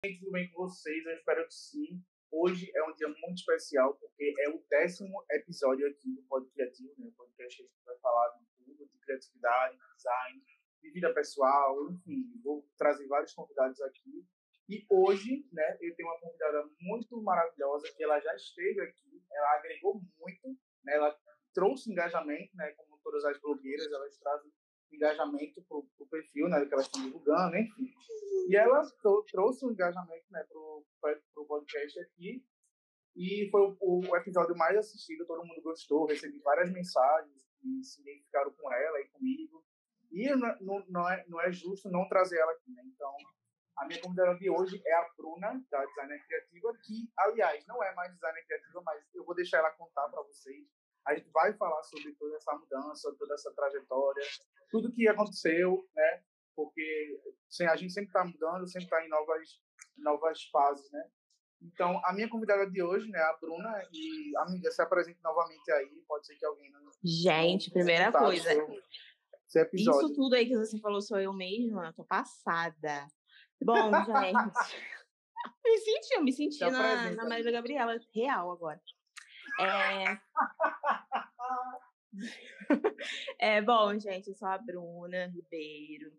tudo bem com vocês? Eu espero que sim. Hoje é um dia muito especial, porque é o décimo episódio aqui do Pod Criativo, né? O podcast que a gente vai falar de tudo, de criatividade, de design, de vida pessoal, enfim, vou trazer vários convidados aqui. E hoje, né, eu tenho uma convidada muito maravilhosa, que ela já esteve aqui, ela agregou muito, né, ela trouxe engajamento, né, como todas as blogueiras, elas trazem engajamento para o perfil, né, que elas estão divulgando, enfim. E ela trouxe um engajamento, né, para o podcast aqui. E foi o, o, episódio mais assistido, todo mundo gostou, recebi várias mensagens que se identificaram com ela e comigo. E não, não, é, não é justo não trazer ela aqui, né? Então, a minha convidada de hoje é a Bruna, da Designer Criativa, que, aliás, não é mais Designer Criativa, mas eu vou deixar ela contar para vocês. A gente vai falar sobre toda essa mudança, toda essa trajetória, tudo que aconteceu, né? Porque assim, a gente sempre está mudando, sempre está em novas, novas fases, né? Então, a minha convidada de hoje, né, a Bruna, e amiga, se apresente novamente aí, pode ser que alguém não. Gente, primeira coisa. Isso tudo aí que você falou sou eu mesma, eu tô passada. Bom, gente. me senti, eu me senti na, na Maria Gabriela real agora. É... é, bom, gente, eu sou a Bruna Ribeiro,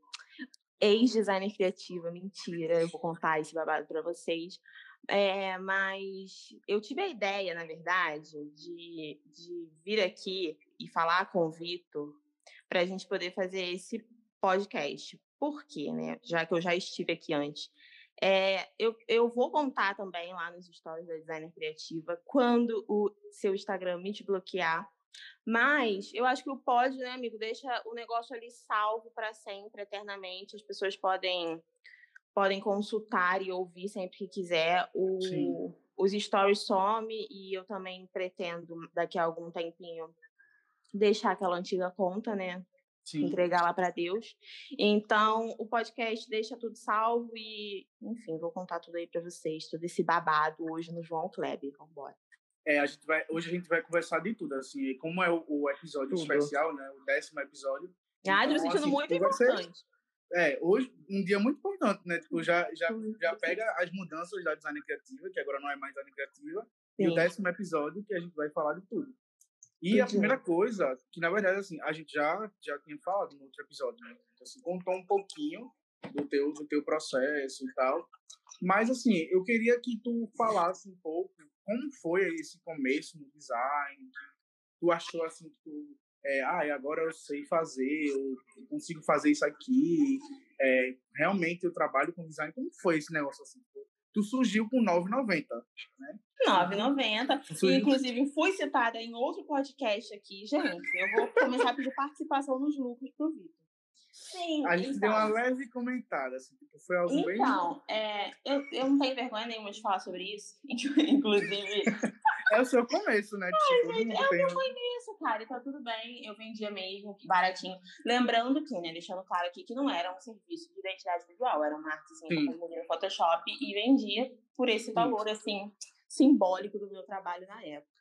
ex-designer criativa, mentira, eu vou contar esse babado para vocês. É, mas eu tive a ideia, na verdade, de, de vir aqui e falar com o Vitor para a gente poder fazer esse podcast. Por quê, né? Já que eu já estive aqui antes. É, eu, eu vou contar também lá nos stories da Designer Criativa quando o seu Instagram me desbloquear. Mas eu acho que o pod, né, amigo, deixa o negócio ali salvo para sempre, eternamente. As pessoas podem podem consultar e ouvir sempre que quiser. O, os stories some e eu também pretendo, daqui a algum tempinho, deixar aquela antiga conta, né? Sim. entregar lá para Deus. Então, o podcast deixa tudo salvo e, enfim, vou contar tudo aí para vocês, todo esse babado hoje no João Kleber. Vamos embora. É, a gente vai, hoje a gente vai conversar de tudo, assim, como é o, o episódio tudo. especial, né, o décimo episódio. Ah, então, me sentindo assim, muito importante. Ser, é, hoje, um dia muito importante, né, tipo, já, já, já pega as mudanças da design criativa, que agora não é mais design criativa, Sim. e o décimo episódio, que a gente vai falar de tudo. E a primeira coisa, que na verdade, assim, a gente já, já tinha falado no outro episódio, né? Então, assim, contou um pouquinho do teu, do teu processo e tal. Mas, assim, eu queria que tu falasse um pouco como foi esse começo no design, tu achou, assim, que tu, é, ah, agora eu sei fazer, eu consigo fazer isso aqui, é, realmente eu trabalho com design. Como foi esse negócio, assim? Tu surgiu com 9,90, né? 9,90. E, inclusive, fui citada em outro podcast aqui. Gente, eu vou começar a pedir participação nos lucros pro Vitor. Sim, a gente então, deu uma então. leve comentada, assim, tipo, foi algo então, bem... Então, é, eu, eu não tenho vergonha nenhuma de falar sobre isso, inclusive... é o seu começo, né? Tipo, gente, é o meu começo, cara, e tá tudo bem, eu vendia mesmo, baratinho. Lembrando que, né, deixando claro aqui que não era um serviço de identidade visual, era uma artezinha que eu fazia no Photoshop e vendia por esse valor, Sim. assim, simbólico do meu trabalho na época.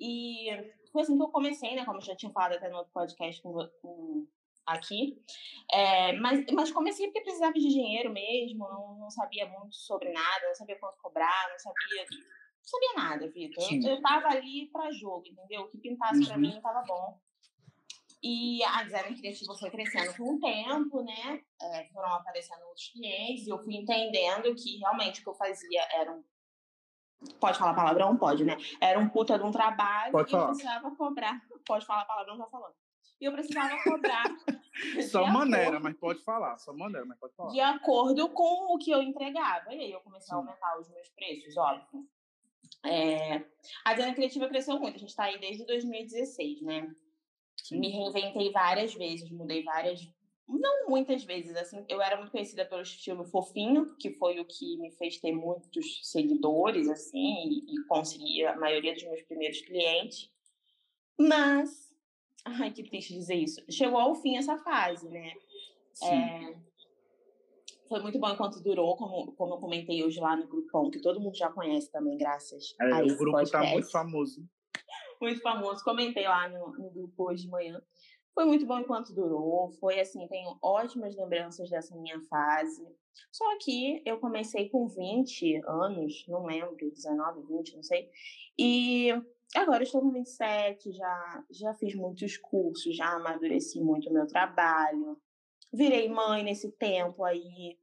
E foi assim que eu comecei, né, como eu já tinha falado até no outro podcast com, com aqui. É, mas, mas comecei porque precisava de dinheiro mesmo, não, não sabia muito sobre nada, não sabia quanto cobrar, não sabia. Não sabia nada, Vitor. Eu, eu tava ali para jogo, entendeu? O que pintasse uhum. para mim tava bom. E a design criativa foi crescendo com o tempo, né? É, foram aparecendo outros clientes e eu fui entendendo que realmente o que eu fazia era um. Pode falar palavrão? Pode, né? Era um puta de um trabalho Pode e eu precisava cobrar. Pode falar palavrão, tá falando e eu precisava cobrar. só maneira, acordo, mas pode falar. Só maneira, mas pode falar. De acordo com o que eu entregava. E aí eu comecei Sim. a aumentar os meus preços, óbvio. É, a design criativa cresceu muito. A gente está aí desde 2016, né? Sim. Me reinventei várias vezes, mudei várias. Não muitas vezes, assim. Eu era muito conhecida pelo estilo fofinho, que foi o que me fez ter muitos seguidores, assim, e, e conseguir a maioria dos meus primeiros clientes. Mas Ai, que triste dizer isso. Chegou ao fim essa fase, né? É, foi muito bom enquanto durou, como, como eu comentei hoje lá no grupão, que todo mundo já conhece também, graças é, a esse O grupo podcast. tá muito famoso. Muito famoso. Comentei lá no, no grupo hoje de manhã. Foi muito bom enquanto durou. Foi assim, tenho ótimas lembranças dessa minha fase. Só que eu comecei com 20 anos, não lembro, 19, 20, não sei. E agora estou com 27, já, já fiz muitos cursos, já amadureci muito o meu trabalho. Virei mãe nesse tempo aí.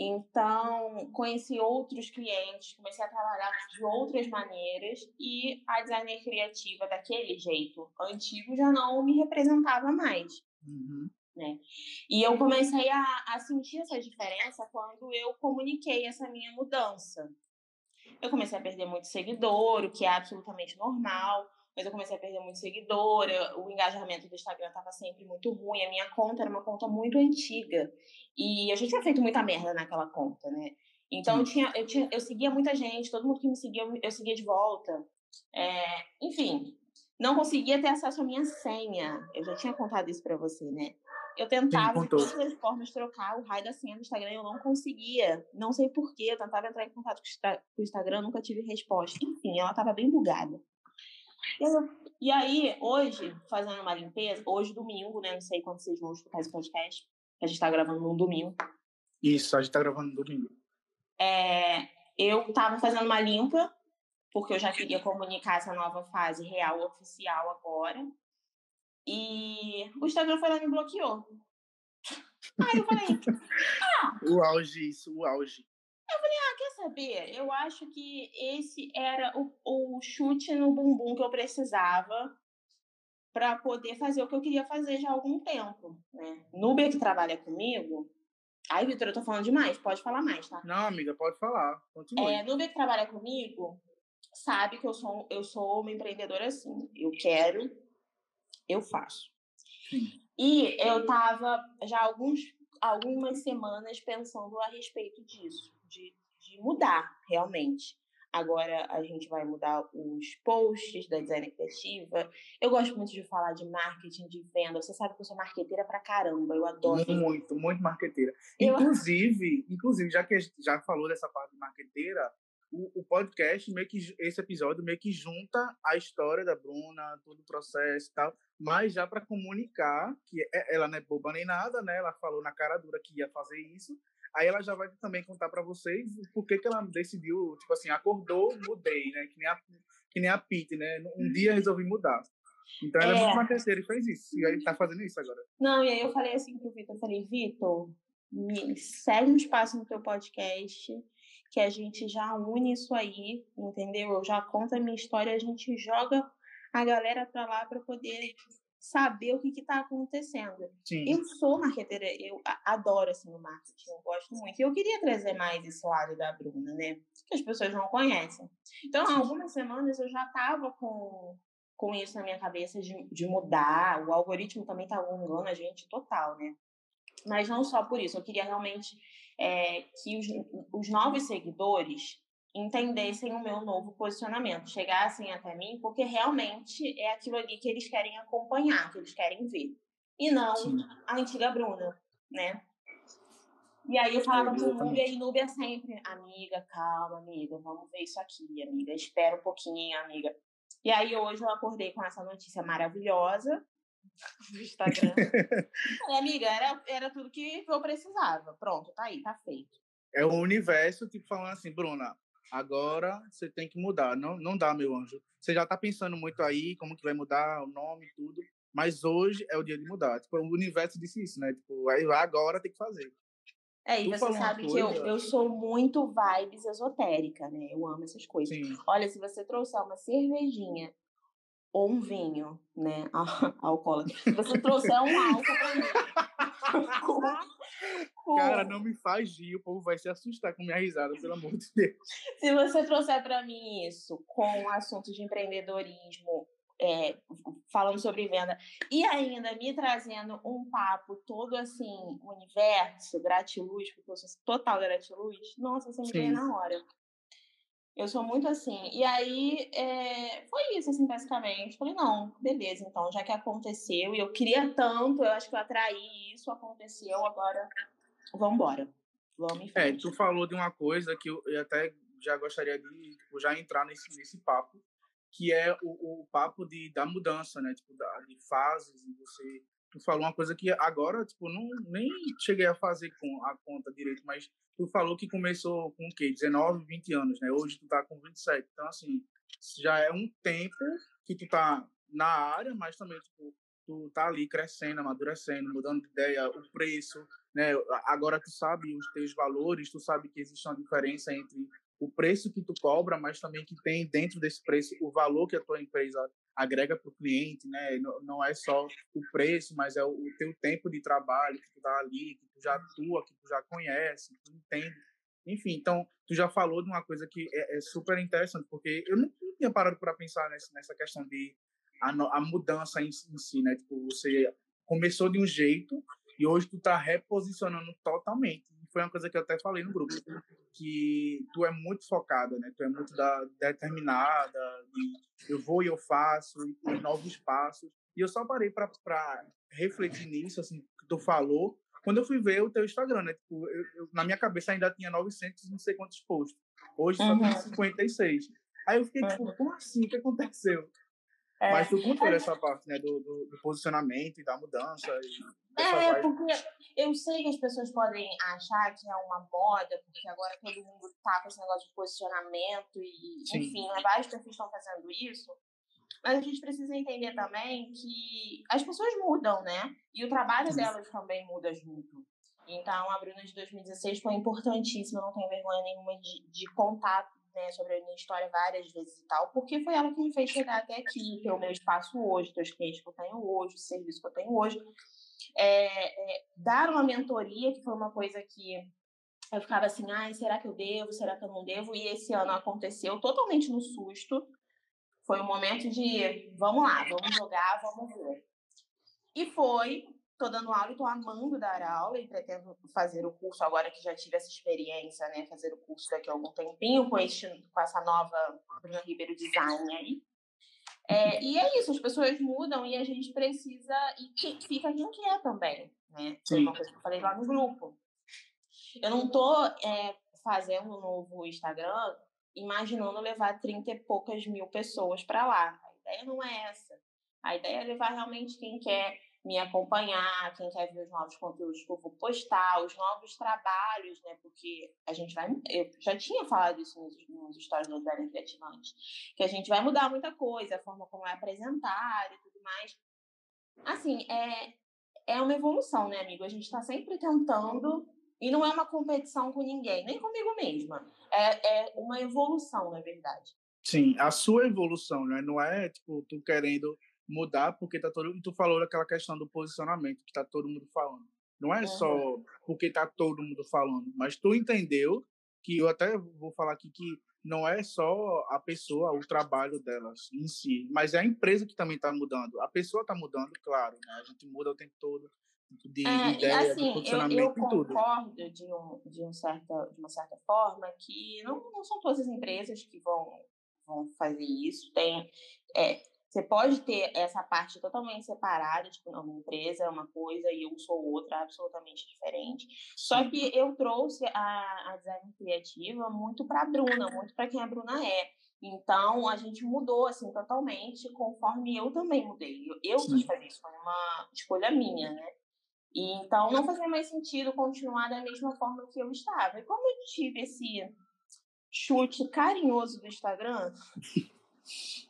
Então, conheci outros clientes, comecei a trabalhar de outras maneiras e a designer criativa daquele jeito antigo já não me representava mais. Uhum. Né? E eu comecei a, a sentir essa diferença quando eu comuniquei essa minha mudança. Eu comecei a perder muito seguidor, o que é absolutamente normal mas eu comecei a perder muito seguidor, o engajamento do Instagram estava sempre muito ruim, a minha conta era uma conta muito antiga. E a gente tinha feito muita merda naquela conta, né? Então eu tinha, eu tinha, eu seguia muita gente, todo mundo que me seguia, eu seguia de volta. É, enfim, não conseguia ter acesso à minha senha. Eu já tinha contado isso para você, né? Eu tentava de todas as formas trocar o raio da senha do Instagram, eu não conseguia. Não sei porquê, eu tentava entrar em contato com o Instagram, nunca tive resposta. Enfim, ela estava bem bugada. E aí, hoje, fazendo uma limpeza, hoje domingo, né? Não sei quando vocês vão escutar esse podcast. A gente tá gravando num domingo. Isso, a gente tá gravando no domingo. É, eu tava fazendo uma limpa, porque eu já queria comunicar essa nova fase real, oficial agora. E o Instagram foi lá e me bloqueou. Aí eu falei, ah! O auge, isso, o auge. Eu falei, ah, quer saber? Eu acho que esse era o, o chute no bumbum que eu precisava para poder fazer o que eu queria fazer já há algum tempo, né? Nuber que trabalha comigo. Ai, Vitor, eu tô falando demais, pode falar mais, tá? Não, amiga, pode falar. Continue. É, que trabalha comigo sabe que eu sou, eu sou uma empreendedora assim. Eu quero, eu faço. Sim. E eu tava já alguns, algumas semanas pensando a respeito disso de, de mudar realmente. Agora a gente vai mudar os posts da design criativa. Eu gosto muito de falar de marketing, de venda. Você sabe que eu sou marqueteira pra caramba. Eu adoro. Muito, muito marqueteira. Eu... Inclusive, inclusive, já que a gente já falou dessa parte de marqueteira, o, o, podcast, meio que esse episódio meio que junta a história da Bruna, todo o processo e tal, mas já para comunicar que ela não é boba nem nada, né? Ela falou na cara dura que ia fazer isso, Aí ela já vai também contar para vocês por que, que ela decidiu, tipo assim, acordou, mudei, né? Que nem a, que nem a Pete, né? Um dia resolvi mudar. Então ela é, é muito marqueteira e fez isso. E aí tá fazendo isso agora. Não, e aí eu falei assim pro Vitor, eu falei, Vitor, me segue um espaço no teu podcast, que a gente já une isso aí, entendeu? Eu já conto a minha história, a gente joga a galera pra lá para poder saber o que está acontecendo. Sim. Eu sou marqueteira, eu adoro assim o marketing, eu gosto muito. E eu queria trazer mais esse lado da Bruna, né? Que as pessoas não conhecem. Então, há algumas semanas eu já estava com, com isso na minha cabeça de, de mudar. O algoritmo também está alongando a gente total, né? Mas não só por isso, eu queria realmente é, que os, os novos seguidores entendessem o meu novo posicionamento, chegassem até mim, porque realmente é aquilo ali que eles querem acompanhar, que eles querem ver. E não Sim. a antiga Bruna, né? E aí eu falava com o Nubia e Nubia sempre, amiga, calma, amiga, vamos ver isso aqui, amiga, espera um pouquinho, amiga. E aí hoje eu acordei com essa notícia maravilhosa do Instagram. e, amiga, era, era tudo que eu precisava. Pronto, tá aí, tá feito. É o universo, tipo, falando assim, Bruna, Agora você tem que mudar. Não, não dá, meu anjo. Você já está pensando muito aí, como que vai mudar o nome e tudo. Mas hoje é o dia de mudar. Tipo, o universo disse isso, né? Tipo, aí agora tem que fazer. É, e tu você sabe que eu, eu sou muito vibes esotérica, né? Eu amo essas coisas. Sim. Olha, se você trouxer uma cervejinha ou um vinho, né? Alcoólatra. Se você trouxer um álcool pra mim. Cara, não me faz rir, o povo vai se assustar com minha risada, pelo amor de Deus. Se você trouxer para mim isso com assuntos de empreendedorismo, é, falando sobre venda, e ainda me trazendo um papo todo assim, universo, gratiluz, porque eu sou total gratiluz, nossa, você me ganha na hora. Eu sou muito assim. E aí, é, foi isso, assim, basicamente. Falei, não, beleza, então, já que aconteceu, e eu queria tanto, eu acho que eu atraí isso, aconteceu, agora vamos embora. Vamos em é, frente. É, tu falou de uma coisa que eu, eu até já gostaria de tipo, já entrar nesse, nesse papo, que é o, o papo de, da mudança, né? Tipo, da, de fases, e você tu falou uma coisa que agora, tipo, não, nem cheguei a fazer com a conta direito, mas tu falou que começou com o quê? 19, 20 anos, né? Hoje tu tá com 27. Então, assim, já é um tempo que tu tá na área, mas também, tipo, tu tá ali crescendo, amadurecendo, mudando de ideia, o preço, né? Agora tu sabe os teus valores, tu sabe que existe uma diferença entre o preço que tu cobra, mas também que tem dentro desse preço o valor que a tua empresa agrega para o cliente, né? Não, é só o preço, mas é o, teu tempo de trabalho que tu tá ali, que tu já atua, que tu já conhece, que tu entende. Enfim, então, tu já falou de uma coisa que é, é super interessante, porque eu não tinha parado para pensar nessa, nessa questão de a, a mudança em, em, si, né? Tipo, você começou de um jeito e hoje tu tá reposicionando totalmente. Foi uma coisa que eu até falei no grupo, que tu é muito focada, né? Tu é muito da, determinada, de eu vou e eu faço, e novos passos. E eu só parei para refletir nisso, assim, que tu falou, quando eu fui ver o teu Instagram, né? Tipo, eu, eu, na minha cabeça ainda tinha 900 não sei quantos posts. Hoje só uhum. tem 56. Aí eu fiquei tipo, como assim? O que aconteceu? É, Mas tu contou é, essa parte, né, do, do, do, posicionamento e da mudança. E é, porque eu sei que as pessoas podem achar que é uma moda, porque agora todo mundo tá com esse negócio de posicionamento e, Sim. enfim, né, vários perfis estão fazendo isso. Mas a gente precisa entender também que as pessoas mudam, né? E o trabalho delas também muda junto. Então, a Bruna de 2016 foi importantíssima, não tenho vergonha nenhuma de, de contar né, sobre a minha história várias vezes e tal, porque foi ela que me fez chegar até aqui, ter o meu espaço hoje, ter os clientes que eu tenho hoje, o serviço que eu tenho hoje. É, é, dar uma mentoria, que foi uma coisa que eu ficava assim, ai, será que eu devo, será que eu não devo? E esse ano aconteceu totalmente no susto. Foi um momento de, vamos lá, vamos jogar, vamos ver. E foi, Estou dando aula e estou amando dar aula e pretendo fazer o curso agora que já tive essa experiência, né? Fazer o curso daqui a algum tempinho com, este, com essa nova Ribeiro Design aí. É, e é isso, as pessoas mudam e a gente precisa. E que, fica quem quer também, né? Foi uma coisa que eu falei lá no grupo. Eu não estou é, fazendo um novo Instagram imaginando levar 30 e poucas mil pessoas para lá. A ideia não é essa. A ideia é levar realmente quem quer me acompanhar, quem quer ver os novos conteúdos que eu vou postar, os novos trabalhos, né? Porque a gente vai. Eu já tinha falado isso nos, nos stories do Velho Criativante, que a gente vai mudar muita coisa, a forma como é apresentar e tudo mais. Assim, é, é uma evolução, né, amigo? A gente está sempre tentando. E não é uma competição com ninguém, nem comigo mesma. É, é uma evolução, na verdade. Sim, a sua evolução, né? Não é, tipo, tu querendo mudar porque tá todo e tu falou daquela questão do posicionamento que tá todo mundo falando. Não é só porque tá todo mundo falando, mas tu entendeu que eu até vou falar aqui que não é só a pessoa, o trabalho delas em si, mas é a empresa que também está mudando. A pessoa está mudando, claro, né? A gente muda o tempo todo de é, ideia, assim, de posicionamento eu, eu concordo de, um, de, um certa, de uma certa forma que não, não são todas as empresas que vão, vão fazer isso. Tem, é, você pode ter essa parte totalmente separada, tipo, não, minha empresa é uma coisa e eu sou outra, absolutamente diferente. Só que eu trouxe a, a design criativa muito para a Bruna, muito para quem a Bruna é. Então, a gente mudou, assim, totalmente, conforme eu também mudei. Eu, eu quis fazer isso, foi uma escolha minha, né? E, então, não fazia mais sentido continuar da mesma forma que eu estava. E como eu tive esse chute carinhoso do Instagram,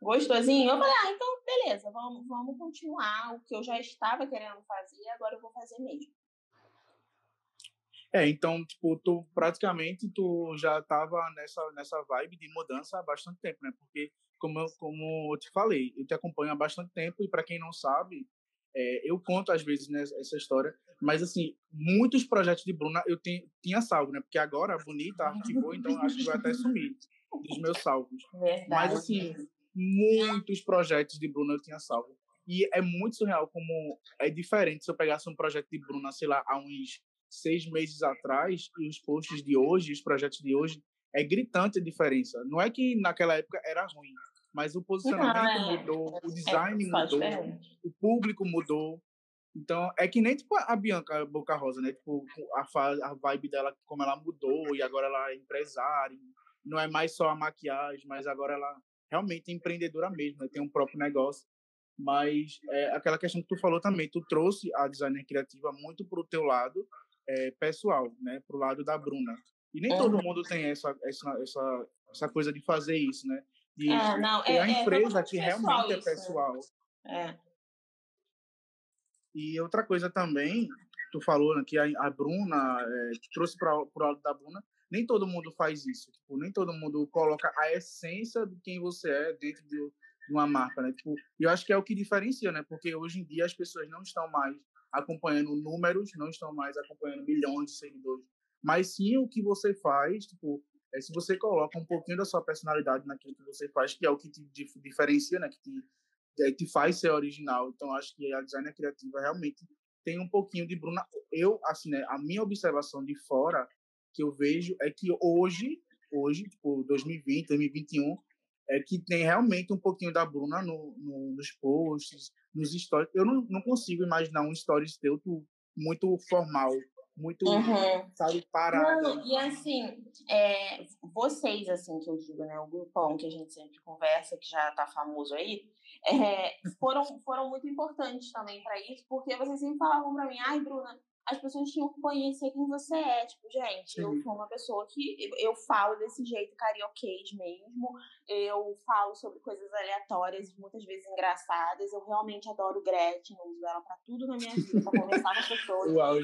gostosinho. Eu falei, ah, então beleza, vamos, vamos continuar o que eu já estava querendo fazer, agora eu vou fazer mesmo. É, então, tipo, tu praticamente tu já estava nessa, nessa vibe de mudança há bastante tempo, né? Porque, como eu, como eu te falei, eu te acompanho há bastante tempo e para quem não sabe, é, eu conto às vezes né, essa história, mas assim, muitos projetos de Bruna eu tenho, tinha salvo, né? Porque agora a Bonita arquivou, então acho que vai até sumir dos meus salvos. Verdade. Mas assim, muitos projetos de Bruna eu tinha salvo. E é muito surreal como é diferente se eu pegasse um projeto de Bruna, sei lá, há uns seis meses atrás, e os posts de hoje, os projetos de hoje, é gritante a diferença. Não é que naquela época era ruim, mas o posicionamento não, é, mudou, o é design é, mudou, o público mudou. Então, é que nem tipo a Bianca Boca Rosa, né? Tipo, a, a vibe dela, como ela mudou, e agora ela é empresária. Não é mais só a maquiagem, mas agora ela realmente empreendedora mesmo, né? tem um próprio negócio. Mas é, aquela questão que tu falou também, tu trouxe a designer criativa muito pro teu lado é, pessoal, né? Pro lado da Bruna. E nem uhum. todo mundo tem essa, essa, essa, essa coisa de fazer isso, né? De é, não, é, a é empresa que realmente é isso, é pessoal. É. E outra coisa também, tu falou né, que a, a Bruna é, trouxe para o lado da Bruna, nem todo mundo faz isso. Tipo, nem todo mundo coloca a essência de quem você é dentro de, uma marca, né? Tipo, eu acho que é o que diferencia, né? Porque hoje em dia as pessoas não estão mais acompanhando números, não estão mais acompanhando milhões de seguidores, mas sim o que você faz, tipo, é, se você coloca um pouquinho da sua personalidade naquilo que você faz, que é o que te diferencia, né? Que te, é, te faz ser original. Então, acho que a designer criativa realmente tem um pouquinho de Bruna. Eu, assim, né? A minha observação de fora que eu vejo é que hoje, hoje, tipo, 2020, 2021, é que tem realmente um pouquinho da Bruna no, no, nos posts, nos stories. Eu não, não consigo imaginar um stories teu muito formal, muito, uhum. sabe, parada. Não, e assim, é, vocês, assim, que eu digo, né, o grupão que a gente sempre conversa, que já tá famoso aí, é, foram, foram muito importantes também para isso, porque vocês sempre falavam para mim, ai, Bruna, as pessoas tinham que conhecer quem você é. Tipo, gente, eu sou uma pessoa que eu, eu falo desse jeito carioquês mesmo. Eu falo sobre coisas aleatórias, muitas vezes engraçadas. Eu realmente adoro Gretchen, eu uso ela pra tudo na minha vida, pra conversar com as pessoas. Uau.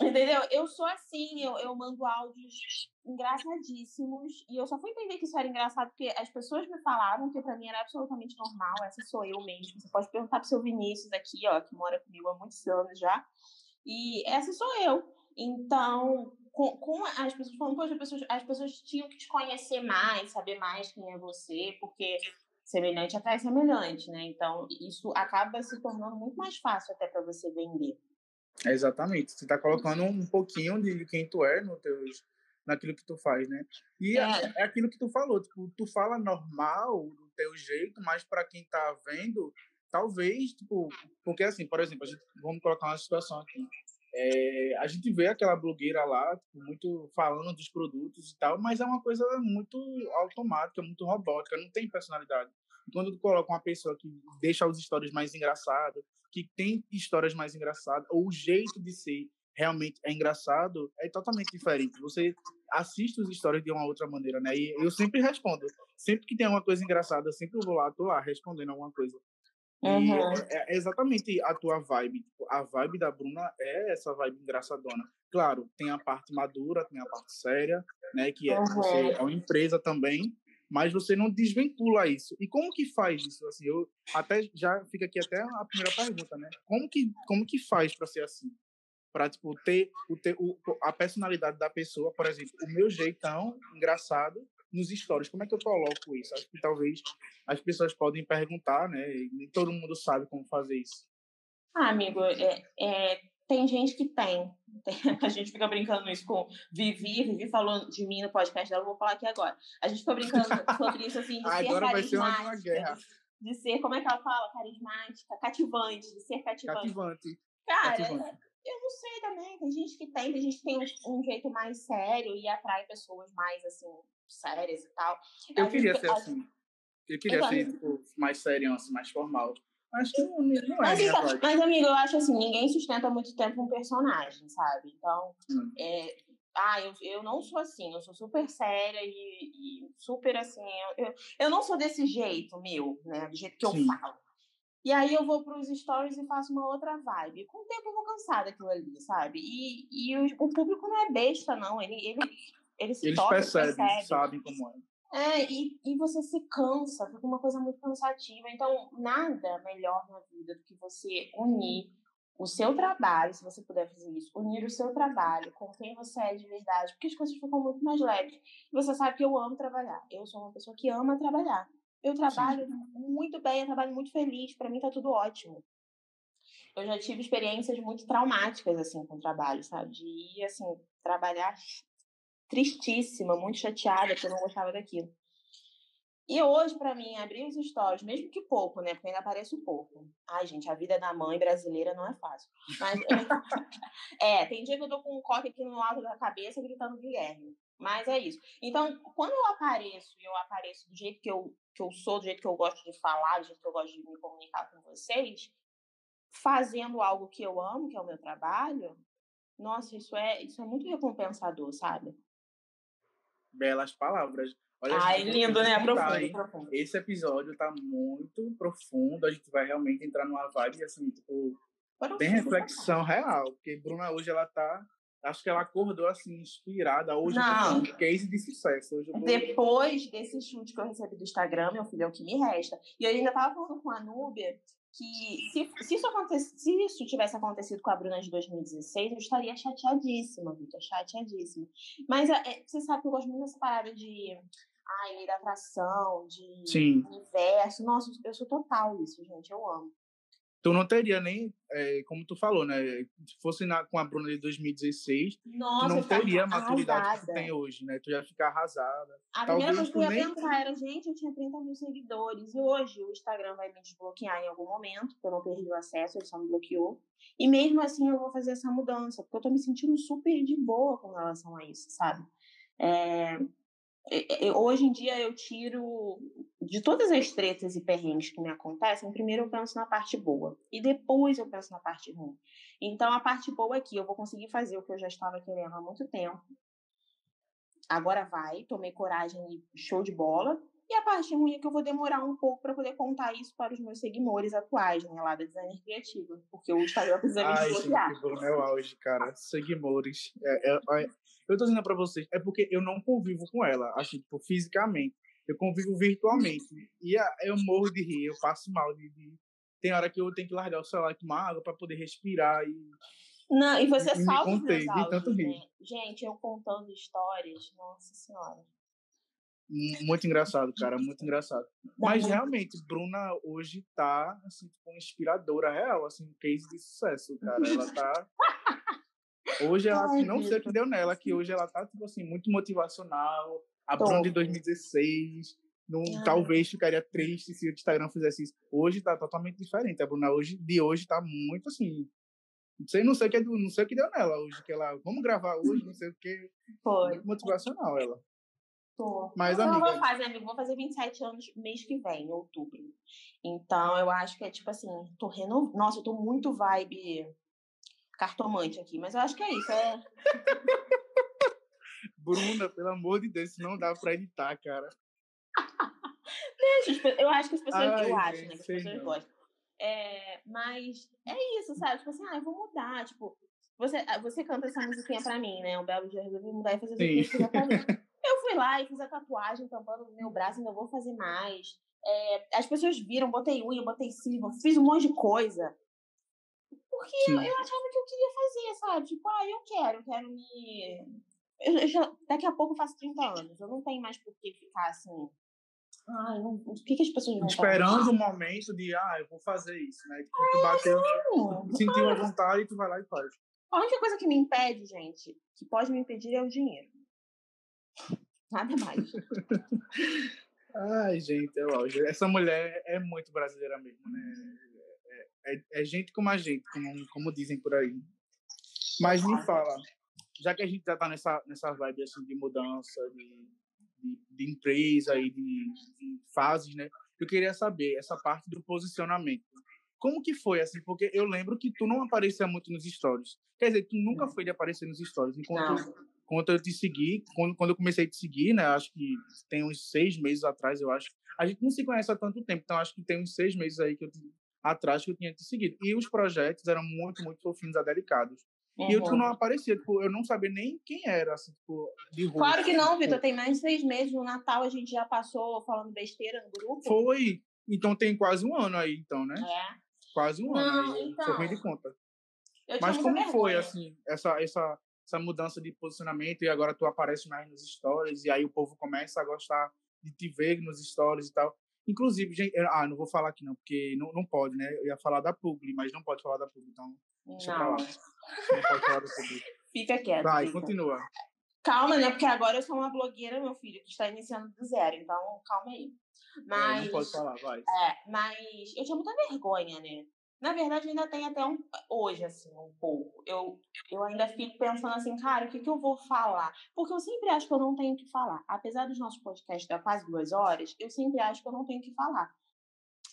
Entendeu? Eu sou assim, eu, eu mando áudios engraçadíssimos. E eu só fui entender que isso era engraçado porque as pessoas me falaram que para mim era absolutamente normal. Essa sou eu mesmo. Você pode perguntar pro seu Vinícius aqui, ó, que mora comigo há muitos anos já. E essa sou eu. Então, com, com as pessoas falando, poxa, as pessoas, as pessoas tinham que te conhecer mais, saber mais quem é você, porque semelhante atrai semelhante, né? Então, isso acaba se tornando muito mais fácil até para você vender. É exatamente. Você está colocando um pouquinho de quem tu é no teus, naquilo que tu faz, né? E é. é, é aquilo que tu falou, tipo, tu fala normal, do teu jeito, mas para quem tá vendo, talvez, tipo, porque assim, por exemplo, a gente, vamos colocar uma situação aqui. É, a gente vê aquela blogueira lá, tipo, muito falando dos produtos e tal, mas é uma coisa muito automática, muito robótica, não tem personalidade. Quando tu coloca uma pessoa que deixa os stories mais engraçados, que tem histórias mais engraçadas, ou o jeito de ser realmente é engraçado, é totalmente diferente. Você assiste as histórias de uma outra maneira, né? E eu sempre respondo. Sempre que tem alguma coisa engraçada, sempre vou lá, tô lá respondendo alguma coisa. Uhum. É, é, exatamente a tua vibe. Tipo, a vibe da Bruna é essa vibe engraçadona. Claro, tem a parte madura, tem a parte séria, né? Que é, uhum. você é uma empresa também, mas você não desvincula isso. E como que faz isso? Assim, eu até já fica aqui até a primeira pergunta, né? Como que como que faz para ser assim? Para tipo ter o, ter o, a personalidade da pessoa, por exemplo, o meu jeitão engraçado nos stories. Como é que eu coloco isso? Acho que talvez as pessoas podem perguntar, né? E nem todo mundo sabe como fazer isso. Ah, amigo, é, é, tem gente que tem. A gente fica brincando isso com Vivi. Vivi falou de mim no podcast dela, eu vou falar aqui agora. A gente fica brincando sobre isso, assim, de ser agora vai ser uma, uma guerra. De ser, como é que ela fala? Carismática, cativante, de ser cativante. Cativante. Cara, cativante. eu não sei também. Tem gente que tem, tem gente que tem um jeito mais sério e atrai pessoas mais, assim, sérias e tal. Eu a queria gente, ser a... assim. Eu queria então, ser tipo, mais sério, assim, mais formal. Acho que não, não é. Mas, então, mas, amigo, eu acho assim, ninguém sustenta muito tempo um personagem, sabe? Então, hum. é, ah, eu, eu não sou assim, eu sou super séria e, e super assim. Eu, eu, eu, não sou desse jeito meu, né? Do jeito que eu Sim. falo. E aí eu vou para os stories e faço uma outra vibe. Com o tempo eu vou cansar daquilo ali, sabe? E, e o, o público não é besta, não. Ele, ele, ele se Eles toca, percebem, percebe. sabem como é. É, e, e você se cansa, fica uma coisa muito cansativa. Então, nada melhor na vida do que você unir o seu trabalho, se você puder fazer isso, unir o seu trabalho com quem você é de verdade, porque as coisas ficam muito mais leves. E você sabe que eu amo trabalhar. Eu sou uma pessoa que ama trabalhar. Eu trabalho Sim. muito bem, eu trabalho muito feliz, para mim tá tudo ótimo. Eu já tive experiências muito traumáticas, assim, com o trabalho, sabe? De ir, assim, trabalhar tristíssima, muito chateada, porque eu não gostava daquilo. E hoje, para mim, abrir os stories, mesmo que pouco, né? Porque ainda aparece pouco. Ai, gente, a vida da mãe brasileira não é fácil. Mas, é, tem dia que eu tô com um coque aqui no alto da cabeça gritando Guilherme. Mas é isso. Então, quando eu apareço, e eu apareço do jeito que eu, que eu sou, do jeito que eu gosto de falar, do jeito que eu gosto de me comunicar com vocês, fazendo algo que eu amo, que é o meu trabalho, nossa, isso é, isso é muito recompensador, sabe? Belas palavras. Olha, Ai, lindo, né? Profundo, profundo. Esse episódio tá muito profundo. A gente vai realmente entrar numa vibe, assim, tipo, bem reflexão real. Porque Bruna hoje, ela tá Acho que ela acordou assim, inspirada. Hoje Não. eu tô case de sucesso. Tô... Depois desse chute que eu recebi do Instagram, meu filho, é o que me resta. E eu ainda tava falando com a Núbia que se, se, isso acontecesse, se isso tivesse acontecido com a Bruna de 2016, eu estaria chateadíssima, Vitor, chateadíssima. Mas é, é, você sabe que eu gosto muito dessa parada de ai, lei da atração, de Sim. universo. Nossa, eu sou total isso, gente. Eu amo tu não teria nem, é, como tu falou, né? Se fosse na, com a Bruna de 2016, Nossa, tu não teria a maturidade arrasada. que tu tem hoje, né? Tu ia ficar arrasada. A primeira coisa que eu ia nem... pensar era, gente, eu tinha 30 mil seguidores. E hoje o Instagram vai me desbloquear em algum momento, porque eu não perdi o acesso, ele só me bloqueou. E mesmo assim eu vou fazer essa mudança, porque eu tô me sentindo super de boa com relação a isso, sabe? É, hoje em dia eu tiro de todas as tretas e perrengues que me acontecem, primeiro eu penso na parte boa e depois eu penso na parte ruim. Então a parte boa é que eu vou conseguir fazer o que eu já estava querendo há muito tempo. Agora vai, tomei coragem e show de bola. E a parte ruim é que eu vou demorar um pouco para poder contar isso para os meus seguidores atuais, né, lá da Designer Criativa, porque o Instagram precisa me desbloquear. Ai, gente, é o auge, cara. Seguidores. É, é, é eu tô dizendo para vocês, é porque eu não convivo com ela, assim, tipo, fisicamente. Eu convivo virtualmente. E eu morro de rir, eu passo mal de, de... Tem hora que eu tenho que largar o celular e tomar água para poder respirar e não, e você e salva os meus áudios, tanto rir. Né? Gente, eu contando histórias, nossa senhora. Muito engraçado, cara, muito engraçado. Mas realmente, Bruna hoje tá, assim, tipo, inspiradora real, assim, um case de sucesso, cara. Ela tá Hoje ela, Ai, não sei o que deu nela, que hoje ela tá, tipo assim, muito motivacional. A Bruna de 2016, não, talvez ficaria triste se o Instagram fizesse isso. Hoje tá totalmente diferente. A Bruna hoje, de hoje tá muito assim. Não sei, não sei o que, não sei o que deu nela hoje, que ela, vamos gravar hoje, não sei o que. Foi. Muito motivacional ela. Tô. Mas, eu amiga... vou fazer, amigo, vou fazer 27 anos mês que vem, em outubro. Então, eu acho que é tipo assim, tô renovando. Nossa, eu tô muito vibe cartomante aqui, mas eu acho que é isso. É... Bruna, pelo amor de Deus, não dá pra editar, cara. Deixa, eu acho que as pessoas. Ai, eu acho, né? Que as pessoas não. gostam. É, mas é isso, sabe? Tipo assim, ah, eu vou mudar. Tipo, você, ah, você canta essa musiquinha pra mim, né? Um belo dia eu resolvi mudar e fazer isso que Eu fui lá e fiz a tatuagem tampando no meu braço, ainda vou fazer mais. É, as pessoas viram, botei unha, botei cílio, fiz um monte de coisa. Porque eu, eu, achava que eu queria fazer, sabe? Tipo, ah, eu quero, eu quero me. Eu, já, daqui a pouco eu faço 30 anos. Eu não tenho mais por que ficar assim. Ai, não, o que, que as pessoas vão Esperando o um momento de, ah, eu vou fazer isso, né? Tipo, tu bateu, sentiu a vontade e tu vai lá e faz. A única coisa que me impede, gente, que pode me impedir é o dinheiro. Nada mais. Ai, gente, é essa mulher é muito brasileira mesmo, né? É, é gente como a gente, como, como dizem por aí. Mas me fala, já que a gente já tá nessa, nessa vibe assim, de mudança, de, de, de empresa e de, de fases, né? Eu queria saber essa parte do posicionamento. Como que foi, assim? Porque eu lembro que tu não aparecia muito nos stories. Quer dizer, tu nunca foi de aparecer nos stories. Enquanto, enquanto eu te segui, quando, quando eu comecei a te seguir, né? Acho que tem uns seis meses atrás, eu acho. A gente não se conhece há tanto tempo, então acho que tem uns seis meses aí que eu atrás que eu tinha te seguido. E os projetos eram muito, muito fofinhos, delicados. Uhum. E eu tipo, não aparecia, tipo, eu não sabia nem quem era, assim, tipo, de rua. Claro que não, Vitor, tem mais de seis meses. No Natal a gente já passou falando besteira no grupo. Foi. Então tem quase um ano aí, então, né? É. Quase um não, ano aí. Então, Foi de conta. Mas como vergonha. foi, assim, essa, essa, essa mudança de posicionamento e agora tu aparece mais nos stories e aí o povo começa a gostar de te ver nos stories e tal. Inclusive, gente, ah, não vou falar aqui não, porque não, não pode, né? Eu ia falar da Publi, mas não pode falar da Publi, então deixa não. pra lá. Não pode falar da Publi. Fica quieto. Vai, fica. continua. Calma, né? Porque agora eu sou uma blogueira, meu filho, que está iniciando do zero, então calma aí. Mas. É, não pode falar, vai. É, mas eu tinha muita vergonha, né? Na verdade, ainda tem até um, hoje, assim, um pouco. Eu, eu ainda fico pensando assim, cara, o que, que eu vou falar? Porque eu sempre acho que eu não tenho que falar. Apesar dos nossos podcasts dar quase duas horas, eu sempre acho que eu não tenho que falar.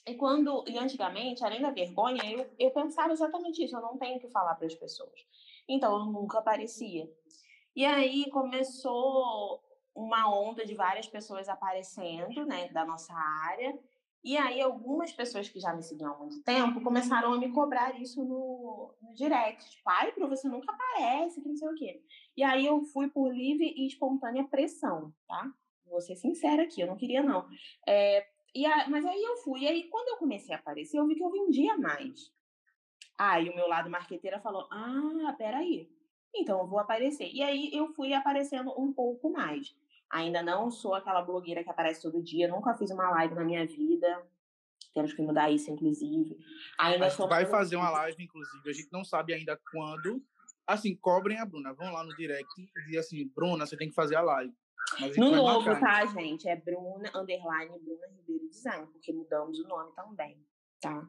E quando, e antigamente, além da vergonha, eu, eu pensava exatamente isso, eu não tenho que falar para as pessoas. Então, eu nunca aparecia. E aí começou uma onda de várias pessoas aparecendo, né, da nossa área. E aí, algumas pessoas que já me seguiam há muito tempo começaram a me cobrar isso no, no direct. Tipo, ai, você nunca aparece, que não sei o quê. E aí, eu fui por livre e espontânea pressão, tá? Vou ser sincera aqui, eu não queria, não. É, e a, mas aí eu fui. E aí, quando eu comecei a aparecer, eu vi que eu vendia mais. Aí, o meu lado marqueteira falou, ah, peraí. Então, eu vou aparecer. E aí, eu fui aparecendo um pouco mais. Ainda não sou aquela blogueira que aparece todo dia, nunca fiz uma live na minha vida. Temos que mudar isso, inclusive. Ainda sou vai fazer uma live, inclusive. A gente não sabe ainda quando. Assim, cobrem a Bruna. Vão lá no direct e dizem assim: Bruna, você tem que fazer a live. No novo, marcar, tá, gente? É Bruna, underline, Bruna Ribeiro Design, porque mudamos o nome também, tá?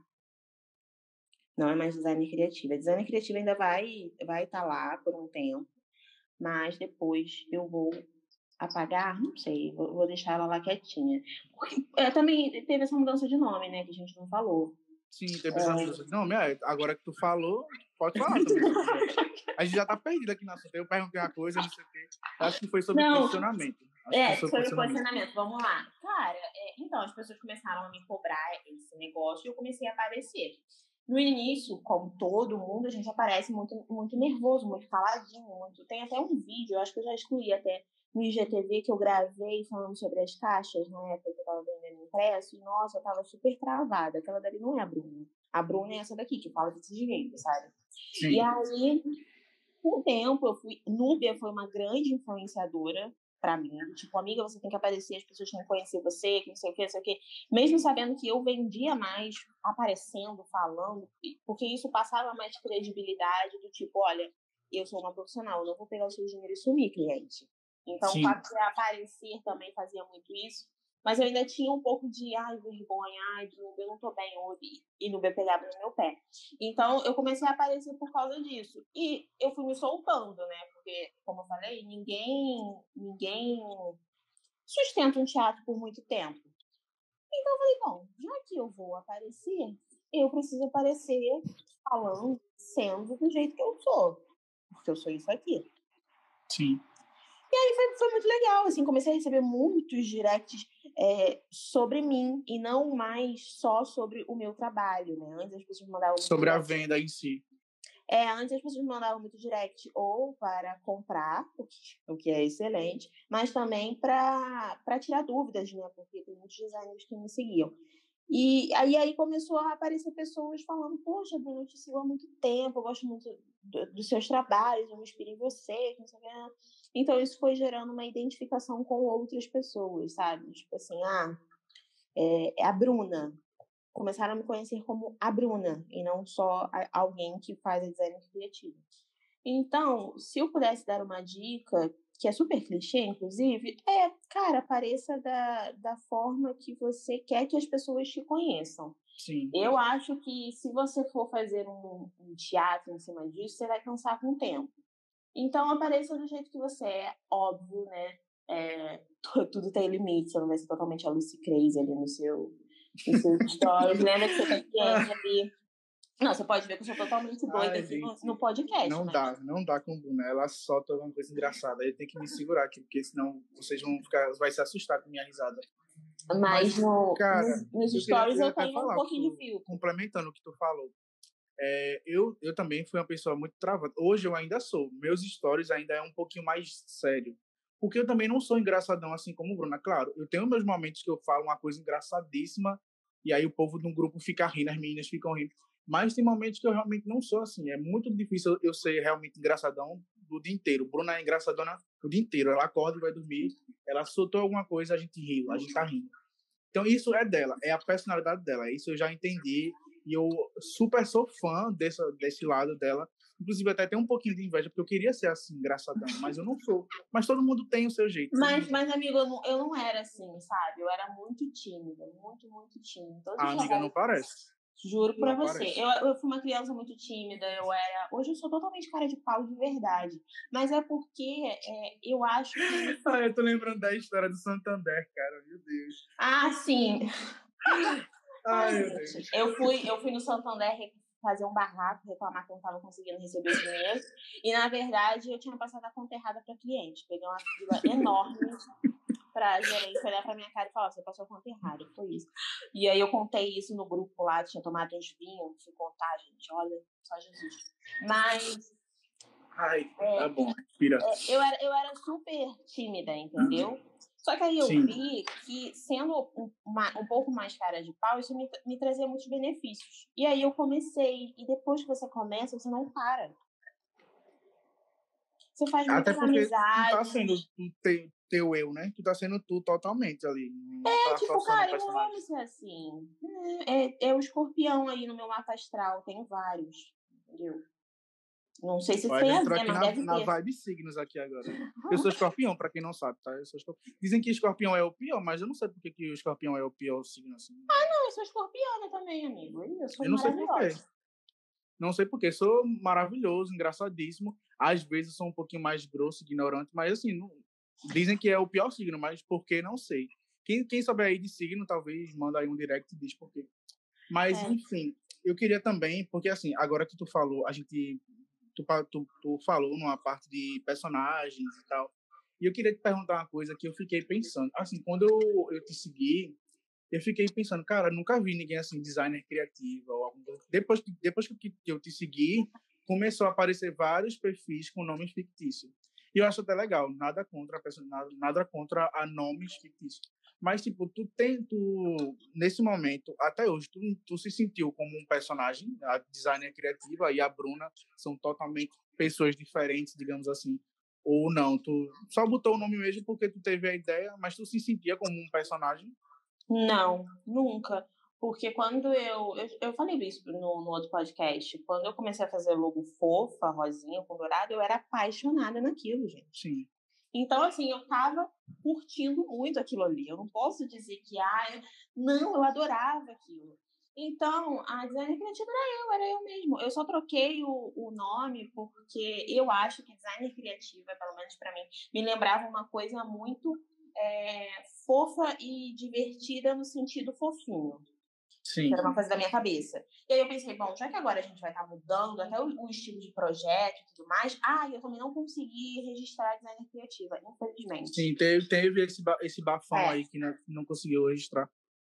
Não é mais design criativo. A design criativo ainda vai estar vai tá lá por um tempo, mas depois eu vou apagar, não sei, vou, vou deixar ela lá quietinha. Porque é, também teve essa mudança de nome, né, que a gente não falou. Sim, teve essa é. mudança de nome. É, agora que tu falou, pode falar também. a gente já tá perdido aqui na assunto. Eu perguntei uma coisa, não sei o quê. Acho que foi sobre não, posicionamento. Acho é, sobre, sobre posicionamento. Vamos lá. Cara, é, então, as pessoas começaram a me cobrar esse negócio e eu comecei a aparecer. No início, como todo mundo, a gente aparece muito, muito nervoso, muito caladinho, muito... Tem até um vídeo, eu acho que eu já excluí até no IGTV que eu gravei falando sobre as caixas, na época que eu tava vendendo impresso, e nossa, eu tava super travada. Aquela dali não é a Bruna. A Bruna é essa daqui, que fala desse jeito, sabe? Sim. E aí, com o tempo, eu fui. Núbia foi uma grande influenciadora para mim. Tipo, amiga, você tem que aparecer, as pessoas têm que conhecer você, que não sei o que, não sei o que. Mesmo sabendo que eu vendia mais aparecendo, falando, porque isso passava mais credibilidade do tipo, olha, eu sou uma profissional, eu não vou pegar o seu dinheiro e sumir, cliente. Então, Sim. o fato de aparecer também fazia muito isso. Mas eu ainda tinha um pouco de, ai, vergonha, ai, eu não tô bem hoje, e no B pegava no meu pé. Então, eu comecei a aparecer por causa disso. E eu fui me soltando, né? Porque, como eu falei, ninguém, ninguém sustenta um teatro por muito tempo. Então, eu falei, bom, já que eu vou aparecer, eu preciso aparecer falando, sendo do jeito que eu sou. Porque eu sou isso aqui. Sim. E aí foi, foi muito legal, assim, comecei a receber muitos directs é, sobre mim e não mais só sobre o meu trabalho, né? Antes as pessoas mandavam... Sobre direct. a venda em si. É, antes as pessoas mandavam muito direct ou para comprar, o que, o que é excelente, mas também para tirar dúvidas, né? Porque tem muitos designers que me seguiam. E aí, aí começou a aparecer pessoas falando, poxa, Bruno, eu te sigo há muito tempo, eu gosto muito do, dos seus trabalhos, eu me inspiro em você, não sei o que. Então, isso foi gerando uma identificação com outras pessoas, sabe? Tipo assim, ah, é, é a Bruna. Começaram a me conhecer como a Bruna, e não só a, alguém que faz a design criativo. Então, se eu pudesse dar uma dica, que é super clichê, inclusive, é, cara, apareça da, da forma que você quer que as pessoas te conheçam. Sim. Eu acho que se você for fazer um, um teatro em cima disso, você vai cansar com o tempo. Então, apareça do jeito que você é, óbvio, né? É, tudo tem limite, você não vai ser totalmente a Lucy Crazy ali no seu, no seu stories. Lembra que você tem cliente ali. Não, você pode ver que eu sou totalmente doida Ai, aqui no, no, podcast. Não mas... dá, não dá com o Bruno. Ela solta alguma coisa engraçada. Aí tem que me segurar aqui, porque senão vocês vão ficar. Vai se assustar com minha risada. Mas, mas no, cara, nos stories eu tenho um pouquinho de fio. Complementando o que tu falou. É, eu, eu também fui uma pessoa muito travada. Hoje eu ainda sou. Meus stories ainda é um pouquinho mais sério. Porque eu também não sou engraçadão assim como o Bruna. Claro, eu tenho meus momentos que eu falo uma coisa engraçadíssima e aí o povo de um grupo fica rindo, as meninas ficam rindo. Mas tem momentos que eu realmente não sou assim. É muito difícil eu ser realmente engraçadão o dia inteiro. Bruna é engraçadona o dia inteiro. Ela acorda e vai dormir. Ela soltou alguma coisa, a gente riu, a gente tá rindo. Então isso é dela, é a personalidade dela. Isso eu já entendi e eu super sou fã desse, desse lado dela. Inclusive, até tenho um pouquinho de inveja, porque eu queria ser assim, engraçadão, mas eu não sou. Mas todo mundo tem o seu jeito. Mas, mas amigo, eu não, eu não era assim, sabe? Eu era muito tímida, muito, muito tímida. a amiga não parece. Juro pra você. Eu, eu fui uma criança muito tímida, eu era. Hoje eu sou totalmente cara de pau de verdade. Mas é porque é, eu acho que. ah, eu tô lembrando da história do Santander, cara, meu Deus. Ah, sim. Ai. Eu fui, eu fui no Santander fazer um barraco, reclamar que eu não estava conseguindo receber o dinheiro. E, na verdade, eu tinha passado a conta errada para cliente. Peguei uma fila enorme pra gerente olhar pra minha cara e falar, você passou a conta errada, foi isso. E aí eu contei isso no grupo lá, tinha tomado uns vinhos, fui contar, gente, olha, só Jesus. Mas... Ai, é, tá bom, respira. É, eu, era, eu era super tímida, entendeu? Só que aí eu Sim. vi que, sendo um, uma, um pouco mais cara de pau, isso me, me trazia muitos benefícios. E aí eu comecei. E depois que você começa, você não para. Você faz Até muitas amizades. Tá sendo teu, teu eu, né? Tu tá sendo tu totalmente ali. é, tá tipo, cara, eu não vou ser assim. É, é, é o escorpião aí no meu mapa astral, tem vários. Entendeu? Não sei se Olha, tem a ver, mas na, deve na ter. vibe signos aqui agora. Eu sou escorpião, pra quem não sabe, tá? Eu sou Dizem que escorpião é o pior, mas eu não sei porque que o escorpião é o pior signo assim. Ah, não, eu sou escorpiana também, amigo. Eu sou eu não sei porquê. Não sei porquê. Sou maravilhoso, engraçadíssimo. Às vezes sou um pouquinho mais grosso, ignorante, mas assim, não... dizem que é o pior signo, mas por que não sei. Quem, quem souber aí de signo, talvez manda aí um direct e diz por quê. Mas, é. enfim, eu queria também, porque assim, agora que tu falou, a gente tu, tu, tu falou numa parte de personagens e tal. E eu queria te perguntar uma coisa que eu fiquei pensando. Assim, quando eu, eu te segui, eu fiquei pensando, cara, nunca vi ninguém assim, designer criativo ou coisa. Depois, depois que eu te segui, começou a aparecer vários perfis com nomes fictícios. E eu acho até legal, nada contra, nada, nada contra a nomes fictícios. Mas, tipo, tu tem, tu, nesse momento, até hoje, tu, tu se sentiu como um personagem, a designer criativa e a Bruna são totalmente pessoas diferentes, digamos assim. Ou não, tu só botou o nome mesmo porque tu teve a ideia, mas tu se sentia como um personagem? Não, nunca. Porque quando eu, eu. Eu, falei isso no, no outro podcast. Quando eu comecei a fazer logo fofa, rosinha, com dourado, eu era apaixonada naquilo, gente. Sim. Então, assim, eu tava curtindo muito aquilo ali. Eu não posso dizer que, ah, não, eu adorava aquilo. Então, a designer criativa era eu, era eu mesmo. Eu só troquei o, o nome porque eu acho que designer criativa, pelo menos para mim, me lembrava uma coisa muito é, fofa e divertida no sentido fofinho. Sim. Era uma coisa da minha cabeça. E aí eu pensei, bom, já que agora a gente vai estar tá mudando até o, o, estilo de projeto e tudo mais, ah, eu também não consegui registrar a designer criativa, infelizmente. Sim, teve, teve esse, esse bafão é. aí que não, não conseguiu registrar.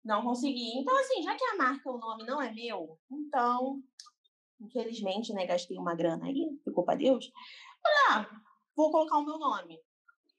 Não consegui. Então, assim, já que a marca, o nome não é meu, então, infelizmente, né, gastei uma grana aí, culpa de Deus. Falei, ah, vou colocar o meu nome.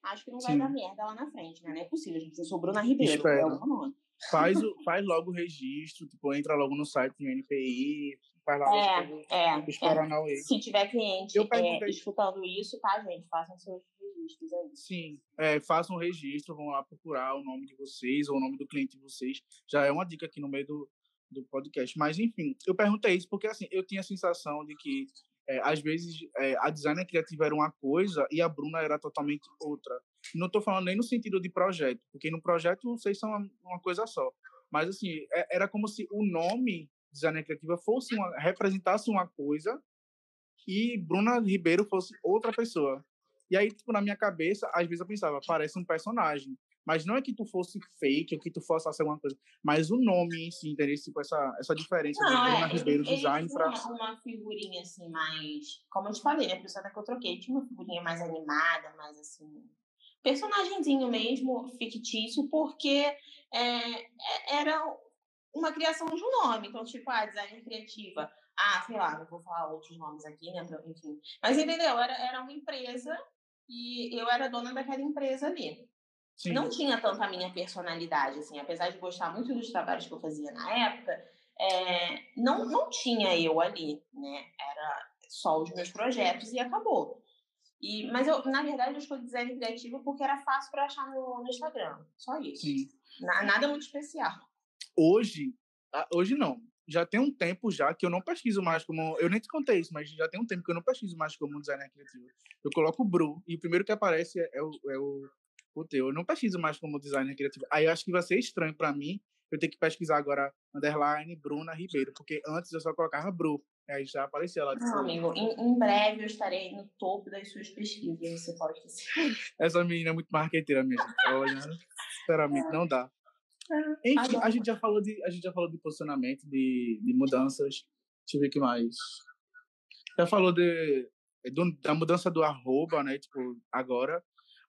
Acho que não vai Sim. dar merda lá na frente, né? Não é possível, gente. Eu sou Bruna Ribeiro, Espero. é o meu nome faz, faz logo o registro, tipo, entra logo no site do NPI, faz lá é, o é, é. Se tiver cliente eu é, escutando isso, tá, gente? Façam seus registros aí. Sim, é, façam um registro, vão lá procurar o nome de vocês ou o nome do cliente de vocês. Já é uma dica aqui no meio do, do podcast. Mas, enfim, eu perguntei isso porque, assim, eu tinha a sensação de que é, às vezes é, a designer criativa era uma coisa e a Bruna era totalmente outra. Não estou falando nem no sentido de projeto, porque no projeto vocês são uma, uma coisa só. Mas assim, é, era como se o nome designer criativa fosse uma, representasse uma coisa e Bruna Ribeiro fosse outra pessoa. E aí, tipo, na minha cabeça, às vezes eu pensava, parece um personagem. Mas não é que tu fosse fake ou que tu fosse fazer alguma coisa, mas o nome em si, entendeu? Tipo, essa, essa diferença não, de Bruna é, Ribeiro ele, Design para. Uma, uma figurinha assim, mais. Como eu te falei, né? A pessoa que eu troquei tinha uma figurinha mais animada, mais assim. Personagemzinho mesmo, fictício, porque é, é era uma criação de um nome. Então, tipo, a ah, designer criativa. Ah, sei lá, não vou falar outros nomes aqui, né? Enfim. Mas entendeu? Era, era uma empresa e eu era dona daquela empresa ali. Sim. Não tinha tanto a minha personalidade, assim, apesar de gostar muito dos trabalhos que eu fazia na época, é, não, não tinha eu ali, né? Era só os meus projetos e acabou. E, mas eu, na verdade, eu escolhi design criativo porque era fácil para achar no, no, Instagram. Só isso. Na, nada muito especial. Hoje, hoje não. Já tem um tempo já que eu não pesquiso mais como. Eu nem te contei isso, mas já tem um tempo que eu não pesquiso mais como designer criativo. Eu coloco o Bru e o primeiro que aparece é o, é o o teu. Eu não pesquiso mais como designer criativo. Aí eu acho que vai ser estranho para mim eu tenho que pesquisar agora underline Bruna Ribeiro, porque antes eu só colocava Bru. Aí já aparecia lá. Não, amigo, em, em, breve eu estarei no topo das suas pesquisas, você pode dizer. Essa menina é muito marqueteira, gente. Olha, sinceramente, não dá. É. Enfim, a gente já falou de, a gente já falou de posicionamento, de, de mudanças. Deixa eu ver o que mais. Já falou de, do, da mudança do arroba, né? Tipo, agora.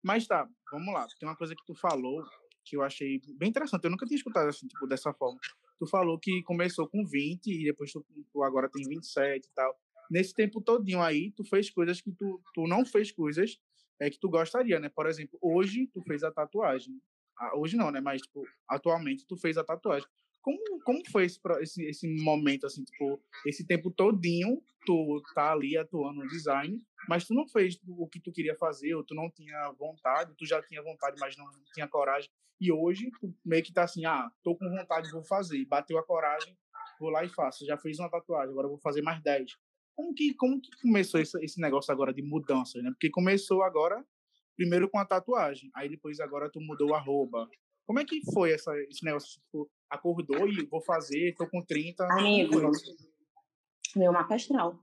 Mas tá, vamos lá. Tem uma coisa que tu falou que eu achei bem interessante. Eu nunca tinha escutado assim, tipo, dessa forma. Tu falou que começou com 20 e depois tu, tu agora tem 27 e tal. Nesse tempo todinho aí, tu fez coisas que tu, tu não fez coisas é, que tu gostaria, né? Por exemplo, hoje tu fez a tatuagem. Ah, hoje não, né? Mas, tipo, atualmente tu fez a tatuagem. Como, como foi esse, esse, esse momento, assim, tipo, esse tempo todinho tu tá ali atuando no design, mas tu não fez o que tu queria fazer, ou tu não tinha vontade, tu já tinha vontade, mas não tinha coragem. E hoje tu meio que tá assim, ah, tô com vontade, vou fazer. Bateu a coragem, vou lá e faço. Já fiz uma tatuagem, agora vou fazer mais 10. Como que, como que começou esse, esse negócio agora de mudança, né? Porque começou agora, primeiro com a tatuagem, aí depois agora tu mudou o arroba, como é que foi essa, esse negócio? Tipo, acordou e vou fazer, tô com 30. Amigo, meu mapa astral.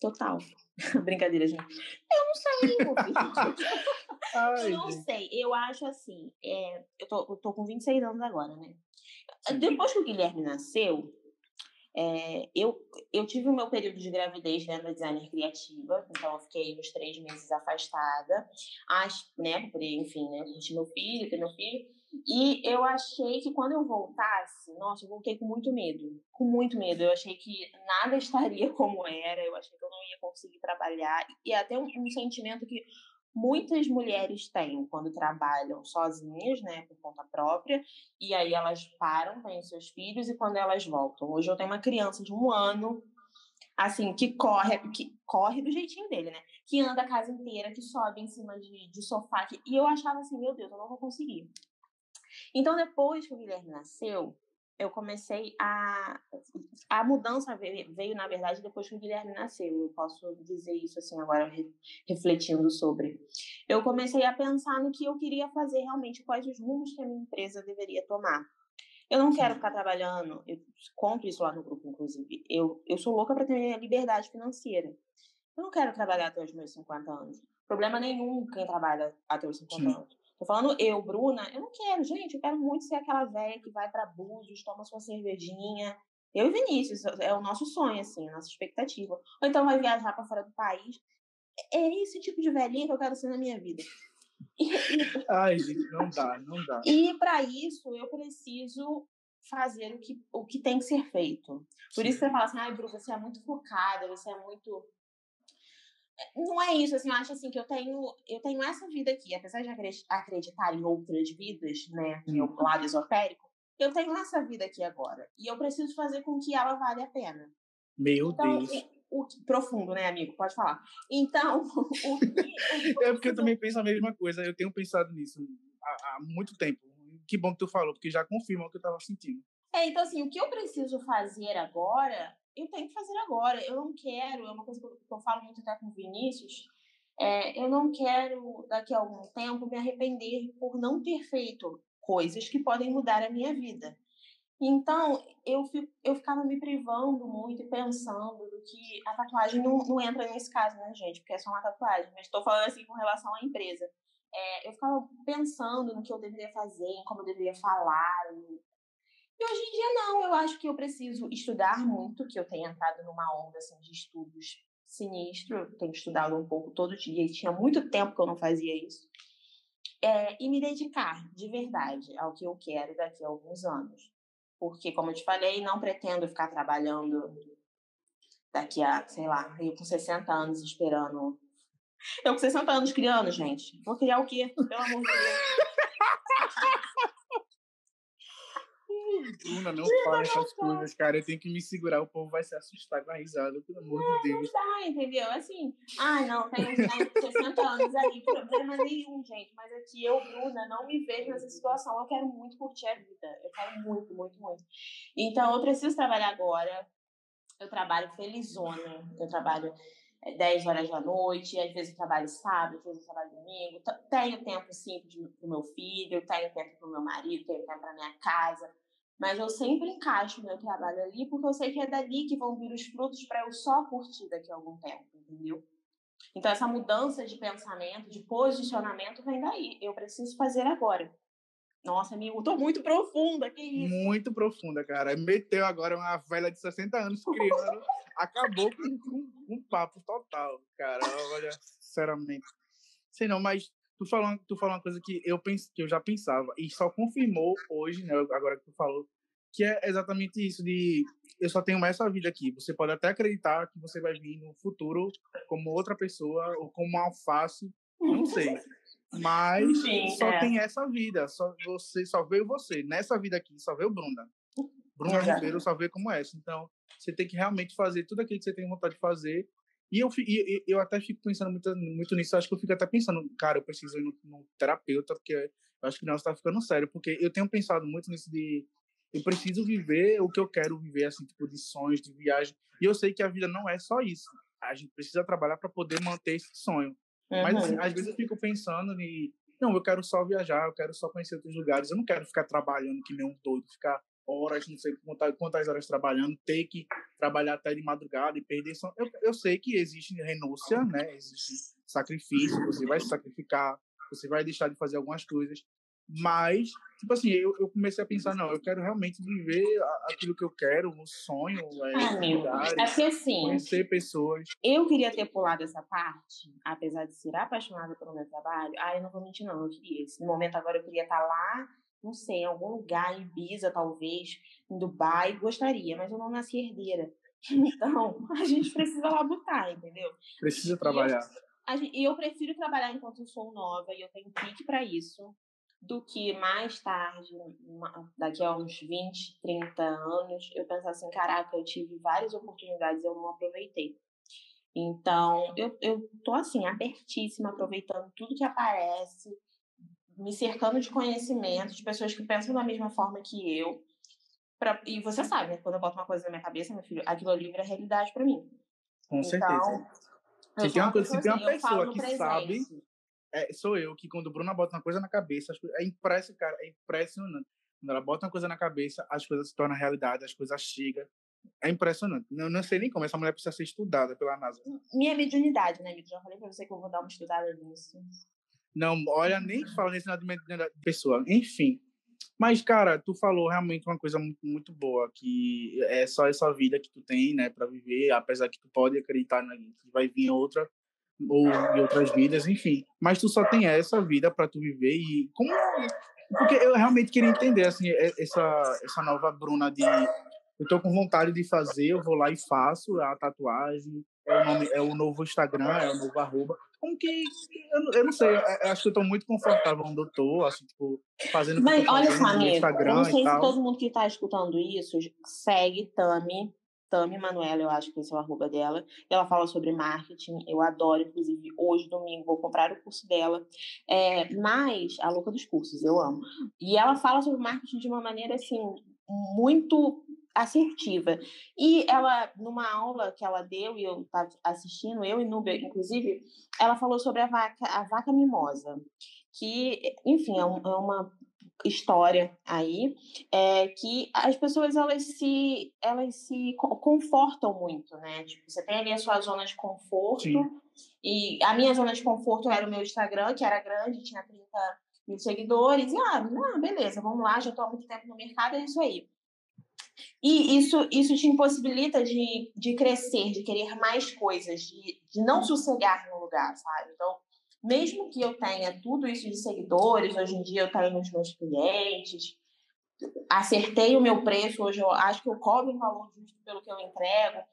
Total. Brincadeira, gente. Eu não sei, Ai, eu não gente. sei. Eu acho assim. É, eu, tô, eu tô com 26 anos agora, né? Sim. Depois que o Guilherme nasceu, é, eu, eu tive o meu período de gravidez dentro da designer criativa, então eu fiquei uns três meses afastada, acho, né, por enfim, né, curtir meu filho, ter meu filho, e eu achei que quando eu voltasse, nossa, eu voltei com muito medo, com muito medo. Eu achei que nada estaria como era, eu achei que eu não ia conseguir trabalhar. E até um, um sentimento que muitas mulheres têm quando trabalham sozinhas, né, por conta própria, e aí elas param, têm seus filhos, e quando elas voltam. Hoje eu tenho uma criança de um ano, assim, que corre, que corre do jeitinho dele, né? Que anda a casa inteira, que sobe em cima de, de sofá. Que, e eu achava assim, meu Deus, eu não vou conseguir. Então, depois que o Guilherme nasceu, eu comecei a. A mudança veio, veio, na verdade, depois que o Guilherme nasceu. Eu posso dizer isso assim agora, refletindo sobre. Eu comecei a pensar no que eu queria fazer realmente, quais os rumos que a minha empresa deveria tomar. Eu não quero ficar trabalhando, eu conto isso lá no grupo, inclusive. Eu, eu sou louca para ter liberdade financeira. Eu não quero trabalhar até os meus 50 anos. Problema nenhum quem trabalha até os 50 Sim. anos. Tô falando eu, Bruna, eu não quero, gente, eu quero muito ser aquela velha que vai para Búzios, toma sua cervejinha. Eu e Vinícius, é o nosso sonho, assim, a nossa expectativa. Ou então vai viajar para fora do país. É esse tipo de velhinha que eu quero ser na minha vida. Ai, gente, não dá, não dá. E para isso eu preciso fazer o que, o que tem que ser feito. Por Sim. isso você fala assim, ai, Bru, você é muito focada, você é muito não é isso, assim, eu acho assim que eu tenho, eu tenho essa vida aqui, apesar de acreditar em outras vidas, né, que é o lado esotérico, eu tenho essa vida aqui agora. E eu preciso fazer com que ela vale a pena. Meu então, Deus. O, o, profundo, né, amigo? Pode falar. Então, o, o É porque eu também penso a mesma coisa. Eu tenho pensado nisso há, há muito tempo. Que bom que tu falou, porque já confirma o que eu estava sentindo. É, então assim, o que eu preciso fazer agora eu tenho que fazer agora. Eu não quero, é uma coisa que eu, que eu falo muito até com o Vinícius, é, eu não quero, daqui a algum tempo, me arrepender por não ter feito coisas que podem mudar a minha vida. Então, eu, fico, eu ficava me privando muito e pensando do que a tatuagem não, não entra nesse caso, né, gente? Porque é só uma tatuagem. Mas estou falando assim com relação à empresa. É, eu ficava pensando no que eu deveria fazer, em como eu deveria falar, e hoje em dia não, eu acho que eu preciso estudar muito, que eu tenho entrado numa onda assim, de estudos sinistro, eu tenho estudado um pouco todo dia e tinha muito tempo que eu não fazia isso. É, e me dedicar de verdade ao que eu quero daqui a alguns anos. Porque, como eu te falei, não pretendo ficar trabalhando daqui a, sei lá, eu com 60 anos esperando. Eu com 60 anos criando, gente. Vou criar o quê? Pelo amor de Deus. Bruna, não fala essas coisas, cara. Eu tenho que me segurar, o povo vai se assustar com a risada, pelo amor não, de Deus. Não dá, entendeu? Assim, ai, não, tem 60 anos aí, problema nenhum, gente. Mas aqui eu, Bruna, não me vejo nessa situação. Eu quero muito curtir a vida. Eu quero muito, muito, muito. Então, eu preciso trabalhar agora. Eu trabalho felizona. Eu trabalho 10 horas da noite, às vezes eu trabalho sábado, às vezes eu trabalho domingo. Tenho tempo, sim, para o meu filho, tenho tempo para o meu marido, tenho tempo para minha casa Mas eu sempre encaixo meu trabalho ali, porque eu sei que é dali que vão vir os frutos para eu só curtir daqui a algum tempo, entendeu? Então, essa mudança de pensamento, de posicionamento, vem daí. Eu preciso fazer agora. Nossa, amigo, tô muito profunda, que isso? Muito profunda, cara. Meteu agora uma velha de 60 anos criando, acabou com, com, um papo total, cara. Olha, sinceramente. Sei não, mas tu falou, tu falou uma coisa que eu, pense, que eu já pensava e só confirmou hoje, né, agora que tu falou, que é exatamente isso de eu só tenho essa vida aqui. Você pode até acreditar que você vai vir no futuro como outra pessoa ou como uma alface, não sei. Mas Sim, só é. tem essa vida, só você só veio você. Nessa vida aqui só veio Bruna. Bruna Ribeiro só veio como essa. Então, você tem que realmente fazer tudo aquilo que você tem vontade de fazer. E eu, e, eu até fico pensando muito, muito nisso. Acho que eu fico até pensando, cara, eu preciso ir no, no terapeuta, porque eu acho que não está ficando sério. Porque eu tenho pensado muito nisso de eu preciso viver o que eu quero viver, assim, tipo, de sonhos, de viagem. E eu sei que a vida não é só isso. A gente precisa trabalhar para poder manter esse sonho. Uhum. Mas, assim, às vezes eu fico pensando em, não, eu quero só viajar, eu quero só conhecer outros lugares. Eu não quero ficar trabalhando que nem um doido, ficar horas, não sei quantas, horas trabalhando, ter que trabalhar até de madrugada e perder. Eu, eu sei que existe renúncia, né? Existe sacrifício, você vai se sacrificar, você vai deixar de fazer algumas coisas. Mas, tipo assim, eu, eu comecei a pensar, não, eu quero realmente viver aquilo que eu quero, o sonho, é, ah, é que assim, conhecer pessoas. Eu queria ter pulado essa parte, apesar de ser apaixonada pelo meu trabalho. Ah, eu não vou mentir, não, eu queria. No momento agora eu queria estar lá, não sei, em algum lugar, em Ibiza, talvez, em Dubai, gostaria, mas eu não nasci herdeira. Então, a gente precisa labutar, entendeu? Precisa trabalhar. E eu, eu prefiro trabalhar enquanto eu sou nova e eu tenho pique para isso do que mais tarde, daqui a uns 20, 30 anos, eu pensar assim, caraca, eu tive várias oportunidades e eu não aproveitei. Então, eu, eu tô assim, abertíssima, aproveitando tudo que aparece, me cercando de conhecimento, de pessoas que pensam da mesma forma que eu. Pra, e você sabe, né? Quando eu boto uma coisa na minha cabeça, meu filho, aquilo ali vira realidade para mim. Com então, certeza. Se tem uma, coisa, se tem uma assim, pessoa que sabe é, sou eu que quando Bruna bota uma coisa na cabeça, é impressionante, cara, é impressionante. Quando ela bota uma coisa na cabeça, as coisas se tornam realidade, as coisas chegam. É impressionante. Não, não sei nem como essa mulher precisa ser estudada pela NASA. Minha mediunidade, né, amigo? Já falei pra você que eu vou dar uma estudada nisso. Não, olha, nem fala nesse nada de pessoa. Enfim. Mas, cara, tu falou realmente uma coisa muito, muito boa, que é só essa vida que tu tem, né, para viver, apesar que tu pode acreditar na que vai vir outra, ou em outras vidas, enfim. Mas tu só tem essa vida para tu viver e como porque eu realmente queria entender assim essa essa nova Bruna de eu tô com vontade de fazer, eu vou lá e faço a tatuagem, é o nome, é o novo Instagram, é o novo arroba. Como que eu, eu não sei, eu acho que eu tô muito confortável onde eu tô, assim, tipo, fazendo Mas olha só, amigo, Instagram eu não sei se todo mundo que tá escutando isso segue Tami Tami Manuela, eu acho que esse é o arroba dela. Ela fala sobre marketing, eu adoro, inclusive, hoje, domingo, vou comprar o curso dela. É, mas, a louca dos cursos, eu amo. E ela fala sobre marketing de uma maneira, assim, muito assertiva. E ela, numa aula que ela deu, e eu estava assistindo, eu e Núbia, inclusive, ela falou sobre a vaca, a vaca mimosa, que, enfim, é, um, é uma história aí é que as pessoas elas se elas se confortam muito, né? Tipo, você tem ali a sua zona de conforto Sim. e a minha zona de conforto era o meu Instagram, que era grande, tinha 30 mil seguidores e ah, não, beleza, vamos lá, já estou há muito tempo no mercado, é isso aí. E isso, isso te impossibilita de, de crescer, de querer mais coisas, de, de não sossegar no lugar, sabe? Então, mesmo que eu tenha tudo isso de seguidores, hoje em dia eu tenho os meus clientes, acertei o meu preço, hoje eu acho que eu cobro um valor justo pelo que eu entrego.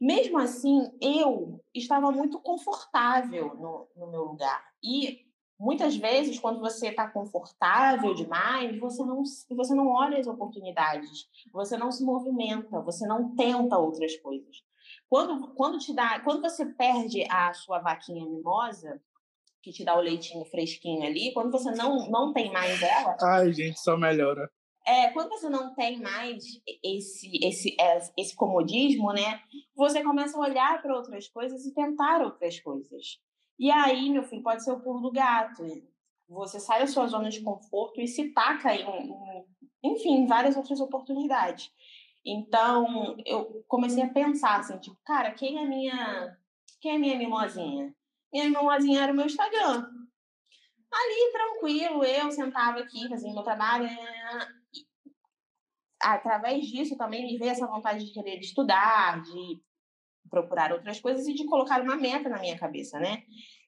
Mesmo assim, eu estava muito confortável no, no meu lugar. E muitas vezes, quando você está confortável demais, você não, você não olha as oportunidades, você não se movimenta, você não tenta outras coisas. Quando, quando, te dá, quando você perde a sua vaquinha mimosa, que te dá o leitinho fresquinho ali, quando você não, não tem mais ela. Ai, gente, só melhora. É, quando você não tem mais esse, esse, é, esse comodismo, né? Você começa a olhar para outras coisas e tentar outras coisas. E aí, meu filho, pode ser o pulo do gato. Você sai da sua zona de conforto e se taca em, enfim, várias outras oportunidades. Então, eu comecei a pensar assim, tipo, cara, quem é minha, quem é minha mimosinha? Minha mimosinha era o meu Instagram. Ali, tranquilo, eu sentava aqui, fazia meu trabalho. Né, através disso também me veio essa vontade de querer estudar, de procurar outras coisas e de colocar uma meta na minha cabeça, né?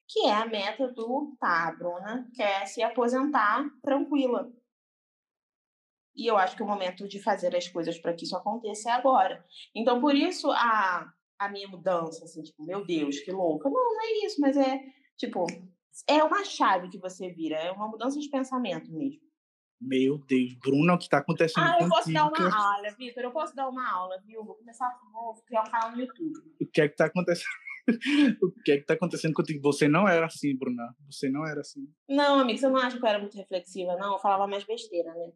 Que é a meta do, tá, a Bruna quer se aposentar tranquila. E eu acho que o momento de fazer as coisas para que isso aconteça é agora. Então, por isso, a, a minha mudança, assim, tipo, meu Deus, que louca. Não, não é isso, mas é, tipo, é uma chave que você vira, é uma mudança de pensamento mesmo. Meu Deus, Bruna, o que está acontecendo Ah, eu contigo? posso dar uma aula, Vitor, eu posso dar uma aula, viu? Vou começar, vou criar um canal no YouTube. O que é que está acontecendo? o que é que está acontecendo contigo? Você não era assim, Bruna. Você não era assim. Não, amigo, você não acha que eu era muito reflexiva, não? Eu falava mais besteira, né?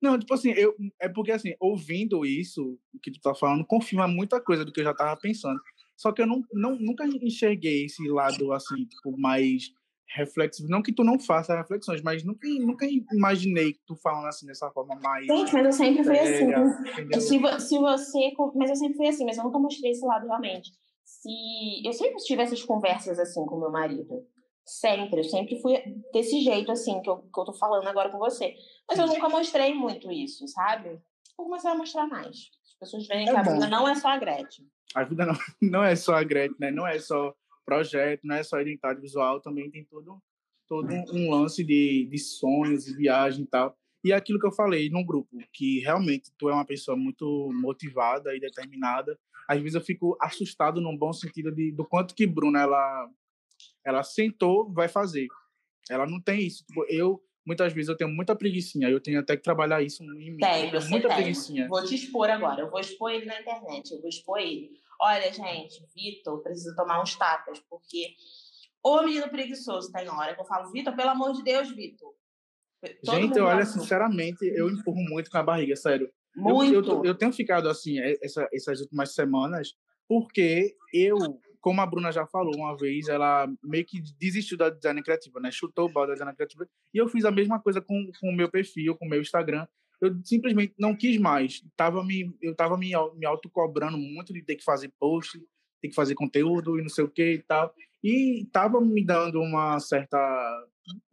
Não, tipo assim, eu, é porque assim, ouvindo isso que tu tá falando, confirma muita coisa do que eu já tava pensando. Só que eu não, não, nunca enxerguei esse lado assim, tipo, mais reflexivo. Não que tu não faça reflexões, mas nunca, nunca imaginei que tu falando assim dessa forma mais. Gente, mas eu sempre fui séria, assim. entendeu? Se, se você. Mas eu sempre fui assim, mas eu nunca mostrei esse lado realmente. Se eu sempre tive essas conversas assim com meu marido. Sempre, eu sempre fui desse jeito assim que eu, que eu tô falando agora com você. Mas eu nunca mostrei muito isso, sabe? Vou começar a mostrar mais. As pessoas verem É que a vida não é só a Gretchen. A vida não, não é só a Gretchen, né? Não é só projeto, não é só identidade visual, também tem todo, todo um lance de, de sonhos e viagem e tal. E aquilo que eu falei num grupo, que realmente tu é uma pessoa muito motivada e determinada. Às vezes eu fico assustado num bom sentido de, do quanto que Bruna, ela, ela sentou, vai fazer. Ela não tem isso. Tipo, eu, muitas vezes, eu tenho muita preguiçinha. Eu tenho até que trabalhar isso em mim. Tem, muita tem. preguiçinha. Vou te expor agora. Eu vou expor ele na internet. Eu vou expor ele. Olha, gente, Vitor precisa tomar uns tapas, porque o menino preguiçoso tem hora que eu falo, Vitor, pelo amor de Deus, Vitor. Todo Gente, olha, sinceramente, eu empurro muito com a barriga, sério. Muito. Eu, eu, eu tenho ficado assim é, essa, essas últimas semanas porque eu, como a Bruna já falou uma vez, ela meio que desistiu da design criativa, né? Chutou o balde da design criativa. E eu fiz a mesma coisa com, com o meu perfil, com o meu Instagram. Eu simplesmente não quis mais. Tava me, eu tava me, me autocobrando muito de ter que fazer post, ter que fazer conteúdo e não sei o que e tal. E tava me dando uma certa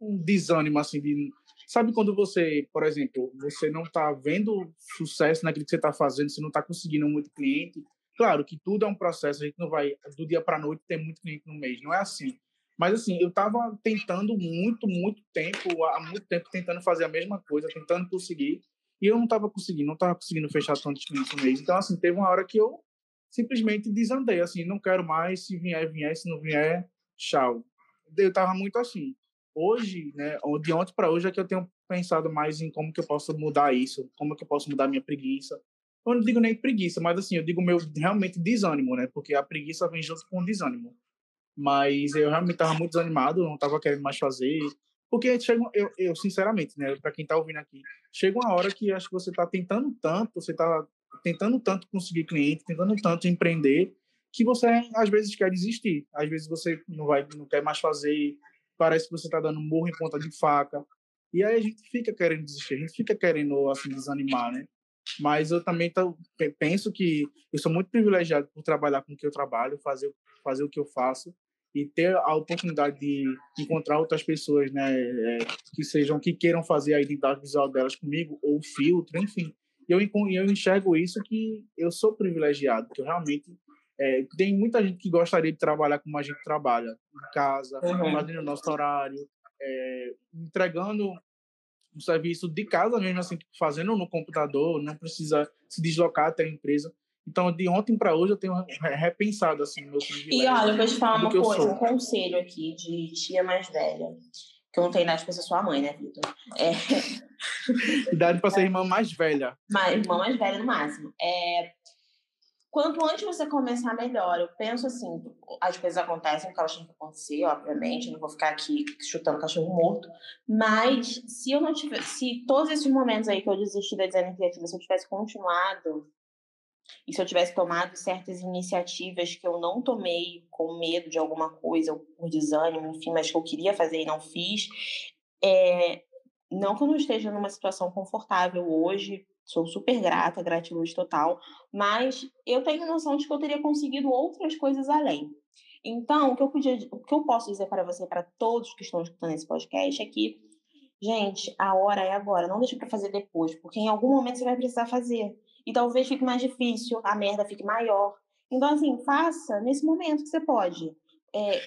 um desânimo assim de sabe quando você, por exemplo, você não está vendo sucesso naquilo que você está fazendo, você não está conseguindo muito cliente. Claro que tudo é um processo, a gente não vai do dia para noite ter muito cliente no mês, não é assim. Mas assim, eu estava tentando muito, muito tempo, há muito tempo tentando fazer a mesma coisa, tentando conseguir, e eu não estava conseguindo, não estava conseguindo fechar tantos clientes no mês. Então assim, teve uma hora que eu simplesmente desandei, assim, não quero mais, se vier, vier, se não vier, tchau. Eu estava muito assim hoje, né, de ontem para hoje é que eu tenho pensado mais em como que eu posso mudar isso, como que eu posso mudar minha preguiça. Eu não digo nem preguiça, mas assim, eu digo meu realmente desânimo, né? Porque a preguiça vem junto com o desânimo. Mas eu realmente estava muito desanimado, não estava querendo mais fazer. Porque chega, eu, eu sinceramente, né, para quem está ouvindo aqui, chega uma hora que acho que você está tentando tanto, você está tentando tanto conseguir cliente, tentando tanto empreender, que você às vezes quer desistir. Às vezes você não vai, não quer mais fazer, parece que você está dando morro em ponta de faca. E aí a gente fica querendo desistir, a gente fica querendo assim desanimar, né? Mas eu também tô, pe- penso que eu sou muito privilegiado por trabalhar com o que eu trabalho, fazer fazer o que eu faço e ter a oportunidade de encontrar outras pessoas, né, é, que sejam que queiram fazer a identidade visual delas comigo ou filtro, enfim. Eu eu enxergo isso que eu sou privilegiado, que eu realmente é, tem muita gente que gostaria de trabalhar como a gente trabalha, em casa, Uhum. fazendo o nosso horário, é, entregando um serviço de casa mesmo, assim, tipo, fazendo no computador, não precisa se deslocar até a empresa. Então, de ontem para hoje, eu tenho re- repensado assim meu privilégio. E olha, eu vou te falar do uma coisa, sou. um conselho aqui de tia mais velha. Que eu não tenho idade pra ser sua mãe, né, Vitor? É, Idade para ser irmã mais velha. mas irmã mais velha no máximo. É, quanto antes você começar, melhor. Eu penso assim, as coisas acontecem porque elas têm que acontecer, obviamente. Eu não vou ficar aqui chutando cachorro morto. Mas se eu não tivesse, se todos esses momentos aí que eu desisti da design criativa, se eu tivesse continuado e se eu tivesse tomado certas iniciativas que eu não tomei com medo de alguma coisa, ou por desânimo, enfim, mas que eu queria fazer e não fiz, é, não que eu não esteja numa situação confortável hoje, sou super grata, gratiluz total, mas eu tenho noção de que eu teria conseguido outras coisas além. Então, o que eu, podia, o que eu posso dizer para você, para todos que estão escutando esse podcast, é que, gente, a hora é agora, não deixe para fazer depois, porque em algum momento você vai precisar fazer. E talvez fique mais difícil, a merda fique maior. Então, assim, faça nesse momento que você pode. É,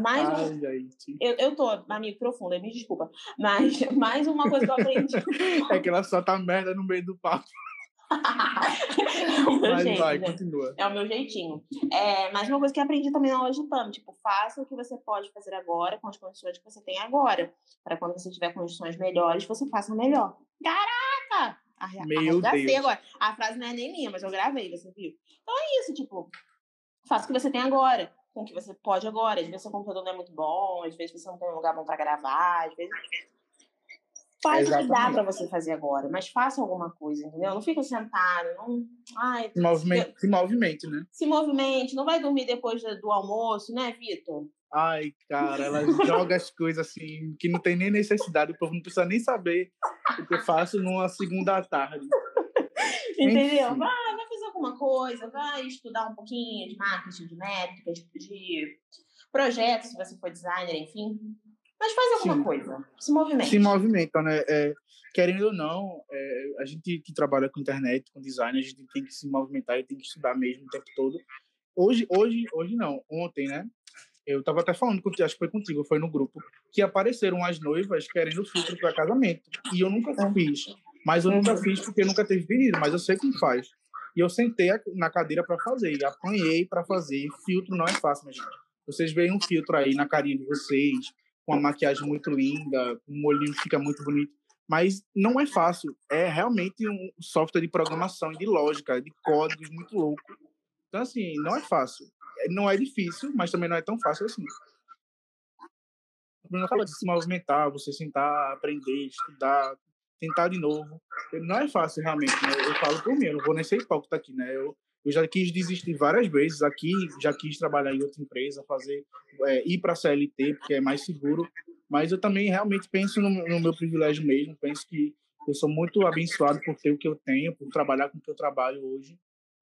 mais um... Ai, eu, eu tô, amigo, profunda, me desculpa. Mas mais uma coisa que eu aprendi. é que ela só tá merda no meio do papo. é Mas jeito, vai, continua. É o meu jeitinho. É, mas uma coisa que eu aprendi também na aula de PAM, tipo, faça o que você pode fazer agora com as condições que você tem agora. Para quando você tiver condições melhores, você faça melhor. Caraca! Arra- Meu arregacei Deus. agora. A frase não é nem minha, mas eu gravei, você viu? Então é isso, tipo, faça o que você tem agora, com o que você pode agora. Às vezes seu computador não é muito bom, às vezes você não tem um lugar bom para gravar, às vezes. Faz o que dá para você fazer agora, mas faça alguma coisa, entendeu? Não fica sentado, não. Ai, Se movimente, se movimente, né? se movimente, não vai dormir depois do almoço, né, Vitor? Ai, cara, ela joga as coisas assim, que não tem nem necessidade, o povo não precisa nem saber o que eu faço numa segunda tarde. Entendeu? Enfim. Vai, vai fazer alguma coisa, vai estudar um pouquinho de marketing, de métricas, de projetos, se você for designer, enfim. Mas faz alguma Sim. coisa, se movimente. Se movimenta, né? É, querendo ou não, é, a gente que trabalha com internet, com design, a gente tem que se movimentar e tem que estudar mesmo o tempo todo. Hoje, hoje, hoje não, ontem, né? Eu tava até falando acho que foi contigo, foi no grupo, que apareceram as noivas querendo filtro para casamento. E eu nunca fiz. Mas eu nunca Uhum. fiz porque nunca teve pedido, mas eu sei como faz. E eu sentei a- na cadeira para fazer, e apanhei para fazer. Filtro não é fácil, mas vocês veem um filtro aí na carinha de vocês, com uma maquiagem muito linda, um olhinho que fica muito bonito. Mas não é fácil. É realmente um software de programação e de lógica, de códigos muito louco. Então, assim, não é fácil. Não é difícil, mas também não é tão fácil assim. O Bruno falou de se movimentar, você sentar, aprender, estudar, tentar de novo. Não é fácil, realmente. Né? Eu falo por mim, eu não vou nem ser hipócrita aqui, né? Eu, eu já quis desistir várias vezes aqui, já quis trabalhar em outra empresa, fazer é, ir para a CLT, porque é mais seguro. Mas eu também realmente penso no, no meu privilégio mesmo. Penso que eu sou muito abençoado por ter o que eu tenho, por trabalhar com o que eu trabalho hoje.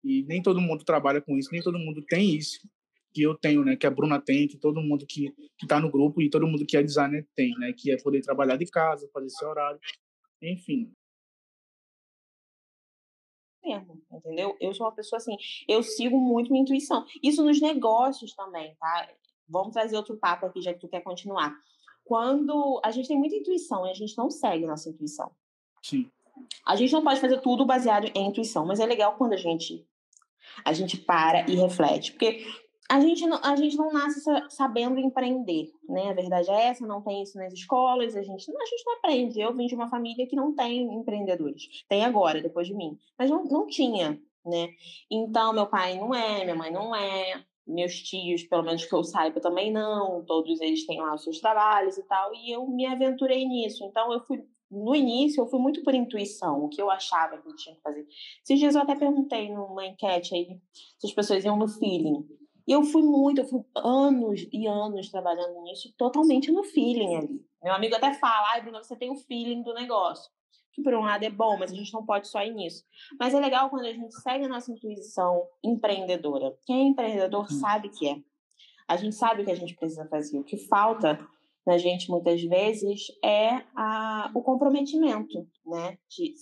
E nem todo mundo trabalha com isso, nem todo mundo tem isso que eu tenho, né? Que a Bruna tem, que todo mundo que está no grupo e todo mundo que é designer tem, né? Que é poder trabalhar de casa, fazer seu horário, enfim. mesmo, entendeu? Eu sou uma pessoa assim, eu sigo muito minha intuição. Isso nos negócios também, tá? Vamos trazer outro papo aqui, já que tu quer continuar. Quando a gente tem muita intuição e a gente não segue nossa intuição. Sim. A gente não pode fazer tudo baseado em intuição, mas é legal quando a gente a gente para e reflete, porque a gente não, a gente não nasce sa- sabendo empreender, né? A verdade é essa, não tem isso nas escolas, a gente, a gente não aprende. Eu vim de uma família que não tem empreendedores. Tem agora, depois de mim, mas não, não tinha, né? Então, meu pai não é, minha mãe não é, meus tios, pelo menos que eu saiba, também não. Todos eles têm lá os seus trabalhos e tal, e eu me aventurei nisso. Então, eu fui no início, eu fui muito por intuição, o que eu achava que eu tinha que fazer. Esses dias eu até perguntei numa enquete aí se as pessoas iam no feeling. E eu fui muito, eu fui anos e anos trabalhando nisso, totalmente no feeling ali. Meu amigo até fala, ai, Bruno, você tem o feeling do negócio. Que por um lado é bom, mas a gente não pode só ir nisso. Mas é legal quando a gente segue a nossa intuição empreendedora. Quem é empreendedor Hum. sabe que é. A gente sabe o que a gente precisa fazer. O que falta na gente muitas vezes é a, o comprometimento, né? De,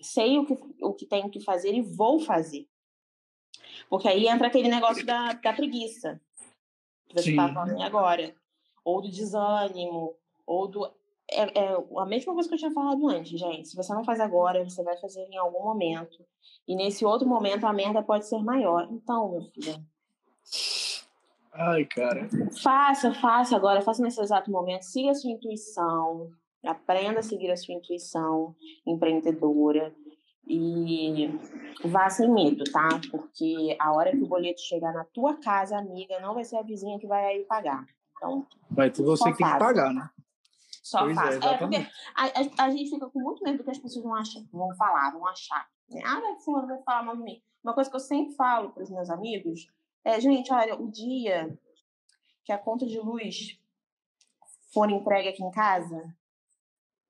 sei o que, o que tenho que fazer e vou fazer. Porque aí entra aquele negócio da, da preguiça, que você está falando agora. Ou do desânimo, ou do. É, é a mesma coisa que eu tinha falado antes, gente. Se você não faz agora, você vai fazer em algum momento. E nesse outro momento a merda pode ser maior. Então, meu filho, Ai, cara. Faça, faça agora, faça nesse exato momento, siga a sua intuição, aprenda a seguir a sua intuição empreendedora e vá sem medo, tá? Porque a hora que o boleto chegar na tua casa, amiga, não vai ser a vizinha que vai aí pagar. Então, Vai ter você que tem que pagar, né? só Pois é, faça. É, porque a, a- a gente fica com muito medo do que as pessoas vão, achar, vão falar, vão achar. Né? Ah, fulano vai falar mal de mim. Uma coisa que eu sempre falo para os meus amigos é, gente, olha, o dia que a conta de luz for entregue aqui em casa,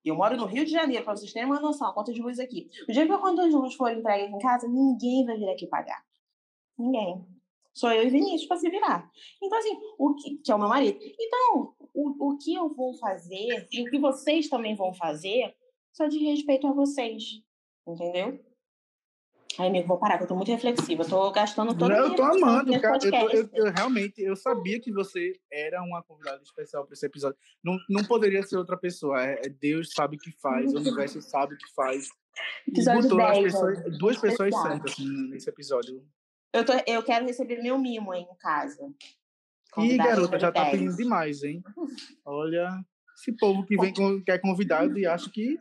Eu moro no Rio de Janeiro, para vocês terem uma noção, a conta de luz aqui. O dia que a conta de luz for entregue em casa, ninguém vai vir aqui pagar. Ninguém. Sou eu e Vinícius para se virar. Então, assim, o que, que é o meu marido. Então, o, o que eu vou fazer e o que vocês também vão fazer só de respeito a vocês. Entendeu? Ai, amigo, vou parar, que eu tô muito reflexiva. Eu tô gastando todo o Eu tô amando, cara. Eu, tô, eu, eu, realmente, eu sabia que você era uma convidada especial para esse episódio. Não, não poderia ser outra pessoa. É, é Deus sabe o que faz, o universo sabe o que faz. Episódio botou 10, pessoas, duas pessoas certas assim, nesse episódio. Eu, tô, eu quero receber meu mimo aí em casa. Ih, garota, já tá pedindo demais, hein? Olha, esse povo que vem com, que é convidado e acha que.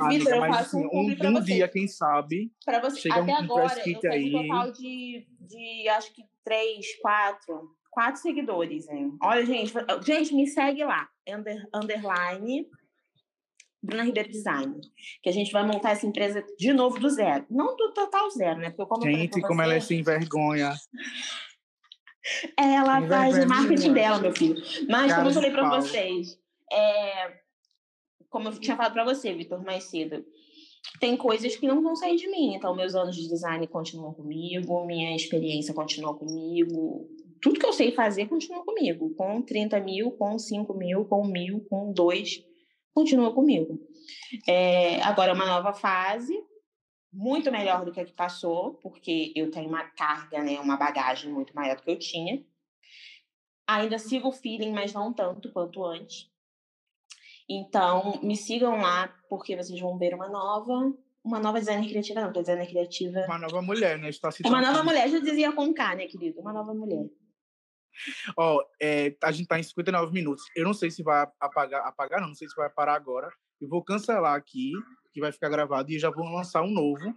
Ah, Vitor, eu faço assim, um, um, um dia, quem sabe. Pra você. Chega Até um agora, eu tenho aí. um total de, de acho que três, quatro, quatro seguidores, hein? Olha, gente, gente, me segue lá. Under, underline Bruna Ribeiro Design, que a gente vai montar essa empresa de novo do zero. Não do total zero, né? Porque como gente, como ela é sem vergonha. Ela sem faz o marketing dela, meu filho. Mas, Cara como eu falei para vocês, é... como eu tinha falado para você, Vitor, mais cedo, tem coisas que não vão sair de mim. Então, meus anos de design continuam comigo, minha experiência continua comigo. Tudo que eu sei fazer continua comigo. Com 30 mil, com 5 mil, com mil, com dois continua comigo. É, agora é uma nova fase, muito melhor do que a que passou, porque eu tenho uma carga, né, uma bagagem muito maior do que eu tinha. Ainda sigo o feeling, mas não tanto quanto antes. Então, me sigam lá, porque vocês vão ver uma nova, uma nova designer criativa, não, designer criativa. Uma nova mulher, né? Está uma nova mulher, já dizia com K, né, querido? Uma nova mulher. Ó, oh, é, a gente tá em 59 minutos. Eu não sei se vai apagar, apagar não, não sei se vai parar agora. Eu vou cancelar aqui, que vai ficar gravado, e já vou lançar um novo.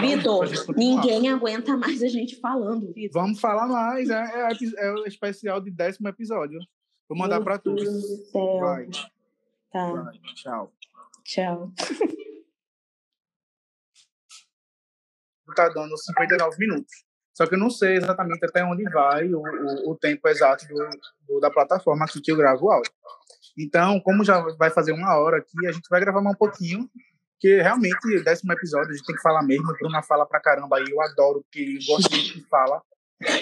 Vitor, ninguém aguenta mais a gente falando, Vitor. Vamos falar mais, é, é, é, o especial de décimo episódio. Vou mandar para todos. Vai. Tá. Vai. Tchau. Tchau. Tá dando 59 minutos. Só que eu não sei exatamente até onde vai o, o, o tempo exato do, do, da plataforma aqui que eu gravo o áudio. Então, como já vai fazer uma hora aqui, a gente vai gravar mais um pouquinho, que realmente, décimo episódio, a gente tem que falar mesmo. A Bruna fala pra caramba aí, eu adoro que gosto de que fala.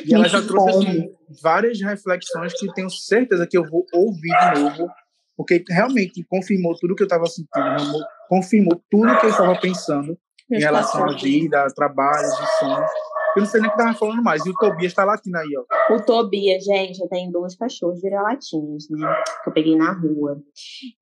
E ela já trouxe assim, várias reflexões que tenho certeza que eu vou ouvir de novo, porque realmente confirmou tudo que eu estava sentindo, confirmou tudo que eu estava pensando em relação à vida, trabalho, de sonhos. Eu não sei nem o que tava falando mais. E o Tobias tá latindo aí, ó. O Tobias, gente, eu tenho dois cachorros vira-latinhos, né? Que eu peguei na rua.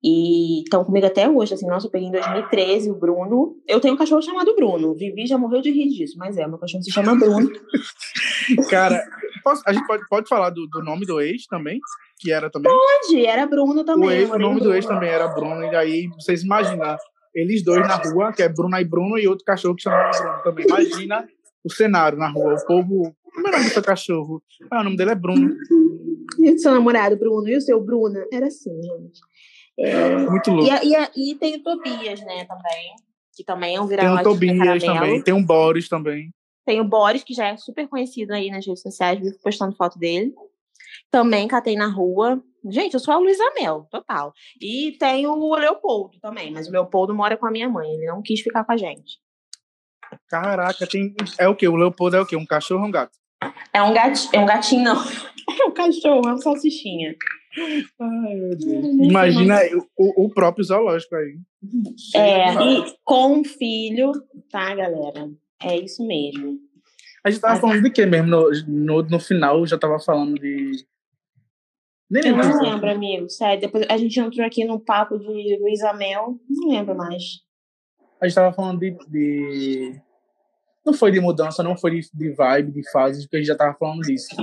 E estão comigo até hoje, assim. Nossa, eu peguei em 2013 o Bruno. Eu tenho um cachorro chamado Bruno. Vivi já morreu de rir disso, mas é, meu cachorro se chama Bruno. Cara, posso, a gente pode, pode falar do, do nome do ex também? Que era também? Pode, era Bruno também. O, ex, o nome do ex também era Bruno. E aí, vocês imaginam eles dois na rua, que é Bruno e Bruno, e outro cachorro que chama Bruno também. Imagina o cenário na rua, o povo. Como é o nome do seu cachorro? Ah, o nome dele é Bruno. E o seu namorado, Bruno? E o seu, Bruna? Era assim, gente. É... Muito louco. E, e, e, tem o Tobias, né, também. Que também é um viral Tem o Tobias também. Tem o Boris também. Tem o Boris, que já é super conhecido aí nas redes sociais, vivo postando foto dele. Também catei na rua. Gente, eu sou a Luísa Mel, total. E tem o Leopoldo também, mas o Leopoldo mora com a minha mãe, ele não quis ficar com a gente. Caraca, tem. É o quê? O Leopoldo é o quê? Um cachorro ou um gato? É um gatinho, é um gatinho, não. É um cachorro, é um salsichinha. Ai, meu Deus. Imagina o, o próprio zoológico aí. É, e com um filho, tá, galera? É isso mesmo. A gente tava Mas, falando de quê mesmo? No, no, no final já tava falando de. Nem eu não lembro, amigo. Sério, depois a gente entrou aqui no papo de Luísa Mel, não lembro mais. A gente tava falando de, de não foi de mudança, não foi de, de vibe, de fase, porque a gente já tava falando disso.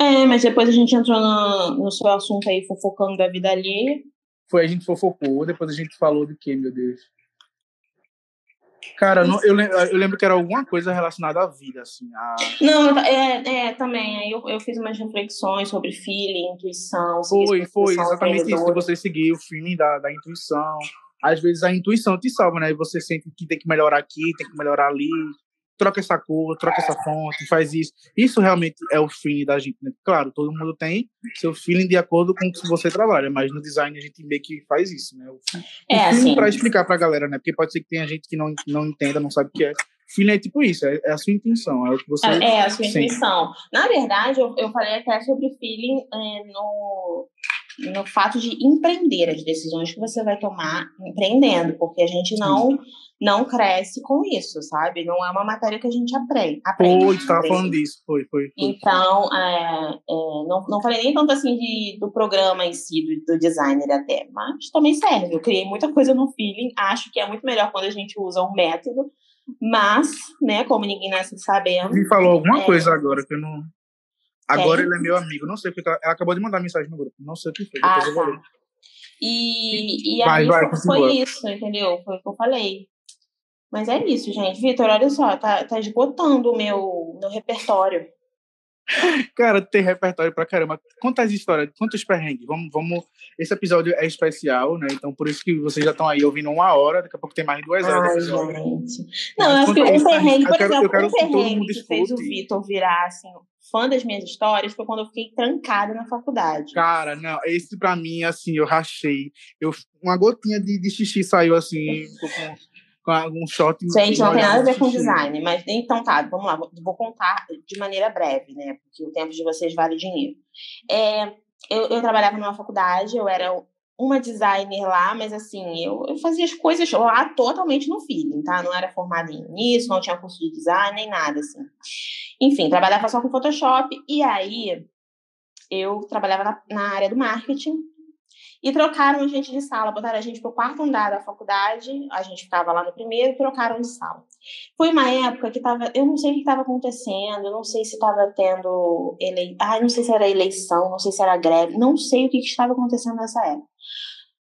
É, mas depois a gente entrou no, no seu assunto aí, fofocando da vida ali. Foi, a gente fofocou, depois a gente falou de quê, meu Deus? Cara, não, eu, lembro, eu lembro que era alguma coisa relacionada à vida, assim. A... Não, é, é também. Aí eu, eu fiz umas reflexões sobre feeling, intuição. Foi, foi, exatamente isso. Você seguir o feeling da, da intuição. Às vezes a intuição te salva, né? E você sente que tem que melhorar aqui, tem que melhorar ali troca essa cor, troca essa fonte, faz isso. Isso realmente é o feeling da gente, né? Claro, todo mundo tem seu feeling de acordo com o que você trabalha, mas no design a gente meio que faz isso, né? O, é, assim. para explicar para a galera, né? Porque pode ser que tenha gente que não, não entenda, não sabe o que é. Feeling é tipo isso, é, é a sua intenção, é o que você. É, é a sua sente. intenção. Na verdade, eu, eu falei até sobre feeling é, no no fato de empreender, as decisões que você vai tomar empreendendo, porque a gente não não cresce com isso, sabe? Não é uma matéria que a gente aprende. aprende foi, estava falando disso, foi, foi. foi. Então, é, é, não, não falei nem tanto assim de, do programa em si, do, do designer até, mas também serve. Eu criei muita coisa no feeling, acho que é muito melhor quando a gente usa um método, mas, né, como ninguém nasce sabendo... Me falou alguma é, coisa agora que eu não... Agora ele é meu amigo, não sei porque ela, ela acabou de mandar mensagem no grupo, não sei o que foi, ah, tá. E, e vai, aí vai, foi isso, entendeu? Foi o que eu falei. Mas é isso, gente. Vitor, olha só, tá, tá esgotando o meu, meu repertório. Cara, tem repertório pra caramba. Quantas histórias, quantos perrengues? Vamos, vamos. Esse episódio é especial, né? Então, por isso que vocês já estão aí ouvindo uma hora, daqui a pouco tem mais duas horas. Ai, gente. Não, eu acho que o perrengue, por exemplo, o perrengue que, que fez o Vitor virar, assim, fã das minhas histórias foi quando eu fiquei trancada na faculdade. Cara, não, esse pra mim, assim, eu rachei. Eu, uma gotinha de, de xixi saiu assim, com, algum shot. Gente, não tem nada a ver com design, mas então tá, vamos lá, vou contar de maneira breve, né? Porque o tempo de vocês vale dinheiro. É, eu, eu trabalhava numa faculdade, eu era uma designer lá, mas assim, eu, eu fazia as coisas lá totalmente no feeling, tá? Não era formada nisso, não tinha curso de design, nem nada, assim. Enfim, trabalhava só com Photoshop, e aí eu trabalhava na, na área do marketing, e trocaram a gente de sala, botaram a gente para o quarto andar da faculdade, a gente ficava lá no primeiro trocaram de sala. Foi uma época que estava, eu não sei o que estava acontecendo, não sei se estava tendo ele, ah, não sei se era eleição, não sei se era greve, não sei o que, que estava acontecendo nessa época.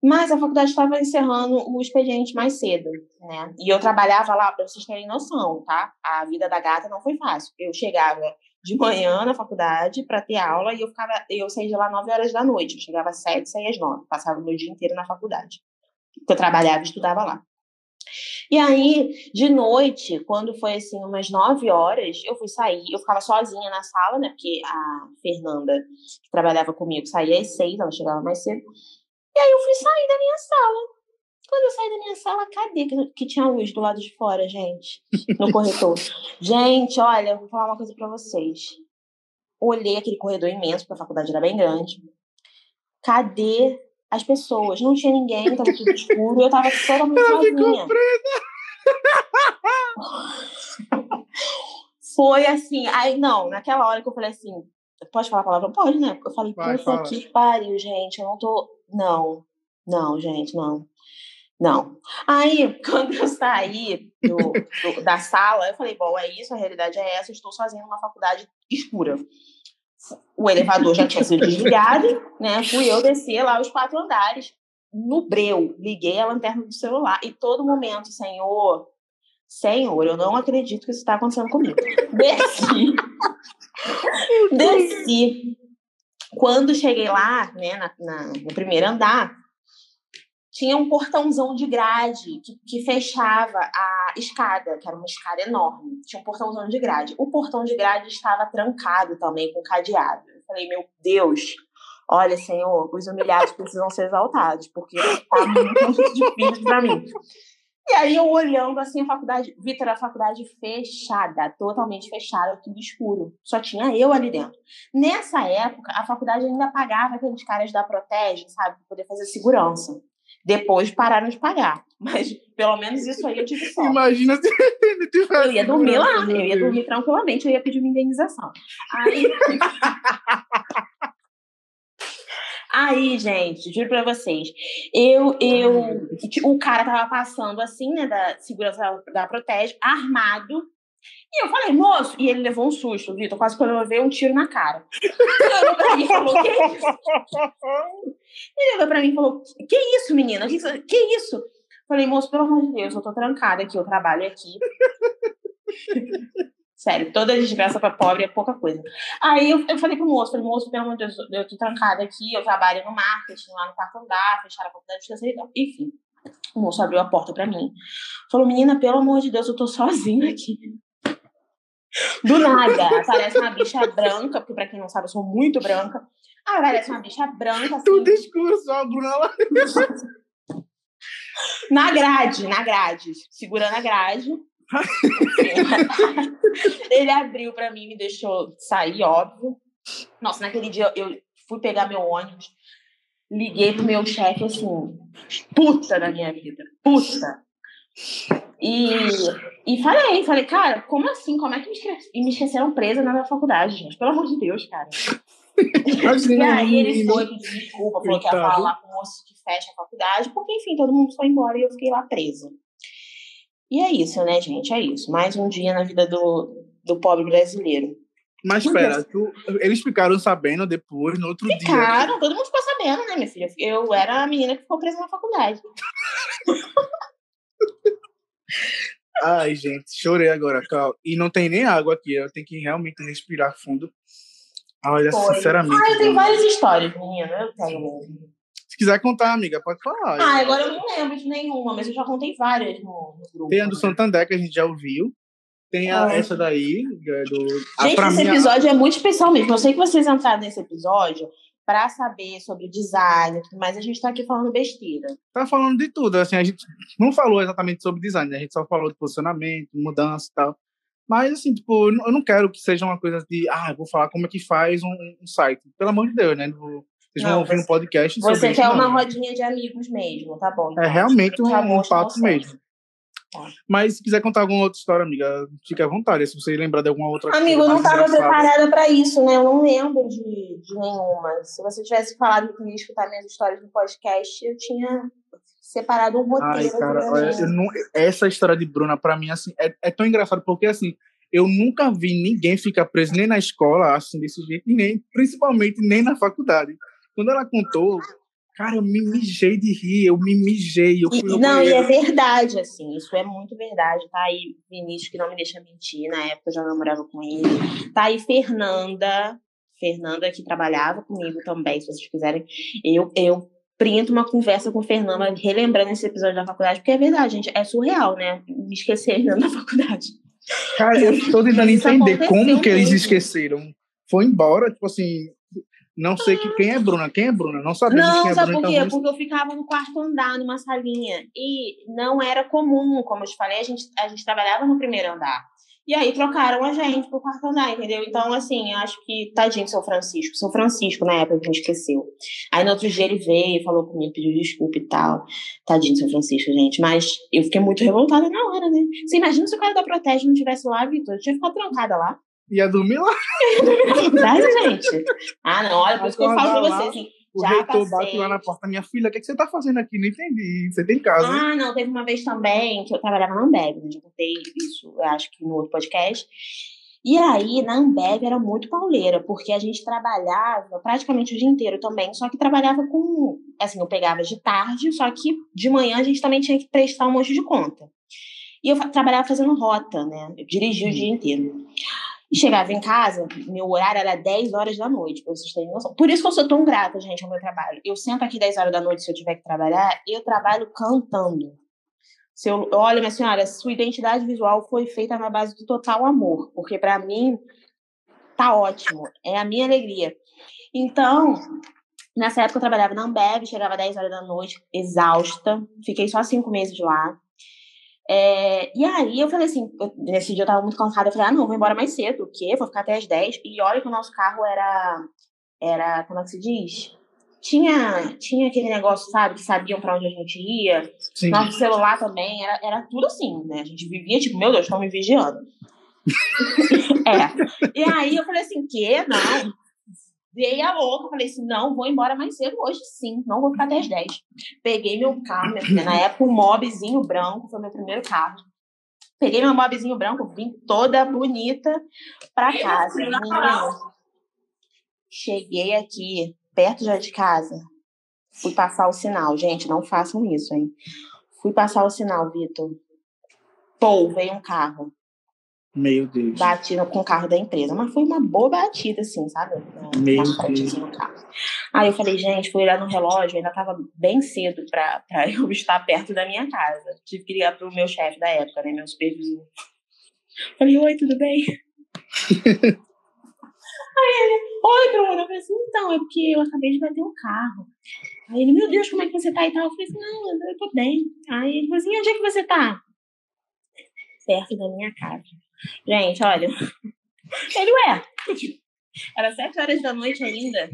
Mas a faculdade estava encerrando o expediente mais cedo, né? E eu trabalhava lá, para vocês terem noção, tá? A vida da gata não foi fácil. Eu chegava de manhã na faculdade para ter aula e eu ficava, eu saía de lá 9 horas da noite. Eu chegava às 7, saía às 9. Passava o meu dia inteiro na faculdade. Eu trabalhava e estudava lá. E aí, de noite, quando foi assim, umas 9 horas, eu fui sair, eu ficava sozinha na sala, né? Porque a Fernanda, que trabalhava comigo, saía às 6, ela chegava mais cedo. E aí eu fui sair da minha sala. Quando eu saí da minha sala, cadê que, que tinha luz do lado de fora, gente? No corredor. gente, olha, vou falar uma coisa para vocês. Olhei aquele corredor imenso, porque a faculdade era bem grande. Cadê as pessoas? Não tinha ninguém, tava tudo escuro, eu tava totalmente sozinha. Foi assim, aí não, naquela hora que eu falei assim, pode falar a palavra? Pode, né? Eu falei, puta que pariu, gente, eu não tô não, não, gente, não. Não. Aí, quando eu saí do, do, da sala, eu falei, bom, é isso, a realidade é essa, eu estou sozinha numa faculdade escura. O elevador já tinha sido desligado, né? Fui eu descer lá os quatro andares, no breu, liguei a lanterna do celular e todo momento, senhor, senhor, eu não acredito que isso está acontecendo comigo. Desci. Desci. Quando cheguei lá, né, na, na, no primeiro andar, tinha um portãozão de grade que, que, fechava a escada, que era uma escada enorme. Tinha um portãozão de grade. O portão de grade estava trancado também, com cadeado. Eu falei, meu Deus, olha, Senhor, os humilhados precisam ser exaltados, porque está muito difícil para mim. E aí eu olhando assim a faculdade, Vitor, a faculdade fechada, totalmente fechada, tudo escuro. Só tinha eu ali dentro. Nessa época, a faculdade ainda pagava aqueles caras da Protege, sabe, para poder fazer segurança. Depois pararam de pagar. Mas pelo menos isso aí eu tive sorte. Imagina se tivesse. Eu ia dormir lá, eu ia dormir tranquilamente, eu ia pedir uma indenização. Aí. Aí, gente, juro pra vocês, eu, eu, o cara tava passando assim, né, da segurança da Protege, armado, e eu falei, moço, e ele levou um susto, Vitor, quase quando eu levei um tiro na cara. Ele pra mim e falou, que isso? Ele olhou pra mim e falou, que isso, menina? Que, que isso? Falei, moço, pelo amor de Deus, eu tô trancada aqui, eu trabalho aqui. Sério, toda desgraça para pobre é pouca coisa. Aí eu, eu falei pro moço, falei, moço, pelo amor de Deus, eu tô trancada aqui, eu trabalho no marketing, lá no quarto andar, fecharam a faculdade de terceira Enfim, o moço abriu a porta para mim. Falou, menina, pelo amor de Deus, eu tô sozinha aqui. Do nada, aparece uma bicha branca, porque pra quem não sabe, eu sou muito branca. Ah, aparece uma bicha branca. Assim, Tudo escuro, só a Bruna lá. na grade, na grade, segurando a grade. ele abriu pra mim, me deixou sair, óbvio. Nossa, naquele dia eu fui pegar meu ônibus, liguei pro meu chefe assim, puta da minha vida, puta. E, e falei, falei, cara, como assim? Como é que me, esque me esqueceram presa na minha faculdade, gente? Pelo amor de Deus, cara. e aí ele foi pedir desculpa, falou que ia falar com o moço que fecha a faculdade, porque enfim, todo mundo foi embora e eu fiquei lá presa. E é isso, né, gente? É isso. Mais um dia na vida do, do pobre brasileiro. Mas espera, tu, eles ficaram sabendo depois, no outro ficaram, dia. Ficaram, todo mundo ficou sabendo, né, minha filha? Eu era a menina que ficou presa na faculdade. Ai, gente, chorei agora, Cal. E não tem nem água aqui, eu tenho que realmente respirar fundo. Olha, Foi. sinceramente. Ah, eu tenho várias histórias, menina, eu tenho mesmo. Se quiser contar, amiga, pode falar. Ah, agora eu não lembro de nenhuma, mas eu já contei várias no, no grupo. Tem a do Santander, que a gente já ouviu. Tem a, ah. essa daí, é do. Gente, esse minha... episódio é muito especial mesmo. Eu sei que vocês entraram nesse episódio para saber sobre design, mas a gente está aqui falando besteira. Tá falando de tudo, assim, a gente não falou exatamente sobre design, né? a gente só falou de posicionamento, mudança e tal. Mas, assim, tipo, eu não quero que seja uma coisa de, ah, vou falar como é que faz um, um site. Pelo amor de Deus, né? Vocês vão ouvir um podcast Você quer uma rodinha de amigos mesmo, tá bom. Então. É realmente um, um papo mesmo. Mas se quiser contar alguma outra história, amiga, fique à vontade. Se você lembrar de alguma outra Amigo, eu não estava preparada para isso, né? Eu não lembro de, de nenhuma. Se você tivesse falado que ia escutar minhas histórias no podcast, eu tinha separado um roteiro. Ai, cara, olha, não, essa história de Bruna, para mim, assim, é, é tão engraçado, porque assim, eu nunca vi ninguém ficar preso nem na escola, assim, desse jeito, nem, principalmente, nem na faculdade. Quando ela contou, Cara, eu me mijei de rir, eu me mijei. Eu e, não, e é verdade, assim, isso é muito verdade. Tá aí Vinícius, que não me deixa mentir, na época eu já namorava com ele. Tá aí Fernanda, Fernanda que trabalhava comigo também, se vocês quiserem. Eu, eu printo uma conversa com Fernanda, relembrando esse episódio da faculdade, porque é verdade, gente, é surreal, né? Me esquecer na faculdade. Cara, eu estou tentando entender como que eles esqueceram. Foi embora, tipo assim, não sei que, quem é Bruna. Quem é Bruna? Não sabemos não, quem é sabe Bruna. Por quê? Porque eu ficava no quarto andar, numa salinha. E não era comum, como eu te falei, a gente, a gente trabalhava no primeiro andar. E aí trocaram a gente pro quarto andar, entendeu? Então, assim, acho que tadinho São Francisco. São Francisco, na época, que a gente esqueceu. Aí no outro dia ele veio, falou comigo, pediu desculpa e tal. Tadinho São Francisco, gente. Mas eu fiquei muito revoltada na hora, né? Você imagina se o cara da Protege não tivesse lá, Vitor? Eu tinha ficado trancada lá. Ia dormir lá. Verdade, gente. Ah, não, olha, por isso que eu falo pra você, assim. O já reitor passei. bate lá na porta, minha filha, o que, é que você tá fazendo aqui? Não entendi. Você tem casa. Ah, não, teve uma vez também que eu trabalhava na Ambev, né? Já contei isso, acho que no outro podcast. E aí, na Ambev era muito pauleira, porque a gente trabalhava praticamente o dia inteiro também, só que trabalhava com. Assim, eu pegava de tarde, só que de manhã a gente também tinha que prestar um monte de conta. E eu trabalhava fazendo rota, né? Eu dirigia o dia inteiro. E chegava em casa, meu horário era 10 horas da noite, pra vocês terem noção. Por isso que eu sou tão grata, gente, ao meu trabalho. Eu sento aqui 10 horas da noite se eu tiver que trabalhar, eu trabalho cantando. Se eu, olha, minha senhora, sua identidade visual foi feita na base do total amor, porque para mim tá ótimo, é a minha alegria. Então, nessa época eu trabalhava na Ambev, chegava 10 horas da noite, exausta, fiquei só cinco meses lá. É, e aí eu falei assim, eu, nesse dia eu tava muito cansada, eu falei, ah, não, vou embora mais cedo, o quê? Vou ficar até as 10. E olha que o nosso carro era, era, como é que se diz? Tinha, tinha aquele negócio, sabe, que sabiam para onde a gente ia. Sim. Nosso celular também, era, era tudo assim, né? A gente vivia, tipo, meu Deus, estão me vigiando. é. E aí eu falei assim, que? Não, Dei a louca, falei assim: não, vou embora mais cedo hoje sim, não vou ficar até as 10. Peguei meu carro, minha filha, na época um mobzinho branco, foi meu primeiro carro. Peguei meu mobzinho branco, vim toda bonita pra casa. Cheguei aqui, perto já de casa, fui passar o sinal. Gente, não façam isso, hein? Fui passar o sinal, Vitor. Pô, veio um carro. Meu Deus. Batida com o carro da empresa. Mas foi uma boa batida, assim, sabe? Na, Meu na frente, Deus. Assim, no carro. Aí eu falei, gente, fui olhar no relógio, ainda tava bem cedo pra, pra eu estar perto da minha casa. Tive que ligar pro meu chefe da época, né? Meu supervisor. Falei, oi, tudo bem? Aí ele, oi, Bruno. Eu falei assim, então, é porque eu acabei de bater um carro. Aí ele, meu Deus, como é que você tá e tal? Eu falei assim, não, eu tô bem. Aí ele falou assim, onde é que você tá? Perto da minha casa. Gente, olha. Ele, ué. Era sete horas da noite ainda.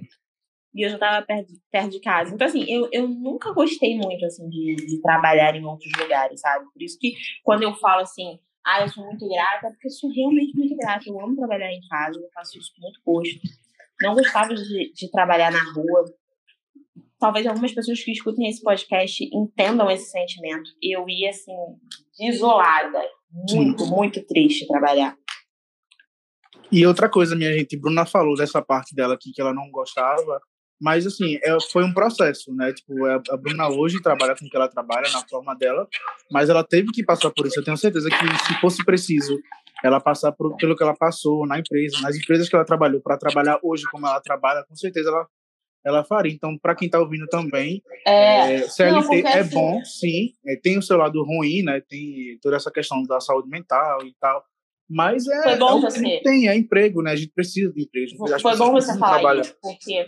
E eu já tava perto, perto de casa. Então, assim, eu, eu nunca gostei muito, assim, de, de trabalhar em outros lugares, sabe? Por isso que quando eu falo assim, ah, eu sou muito grata, é porque eu sou realmente muito grata. Eu amo trabalhar em casa, eu faço isso com muito gosto. Não gostava de, de trabalhar na rua. Talvez algumas pessoas que escutem esse podcast entendam esse sentimento. Eu ia, assim, isolada. Muito, Sim. muito triste trabalhar. E outra coisa, minha gente, Bruna falou dessa parte dela aqui que ela não gostava, mas, assim, é, foi um processo, né? Tipo, é, a Bruna hoje trabalha com o que ela trabalha, na forma dela, mas ela teve que passar por isso. Eu tenho certeza que, se fosse preciso ela passar por, pelo que ela passou na empresa, nas empresas que ela trabalhou, para trabalhar hoje como ela trabalha, com certeza ela, ela faria. Então, para quem está ouvindo também, é, é, CLT não, é assim... bom, sim. É, tem o seu lado ruim, né? Tem toda essa questão da saúde mental e tal. Mas é, Foi bom é você... tem, é emprego, né? A gente precisa de emprego. Foi bom você falar isso, porque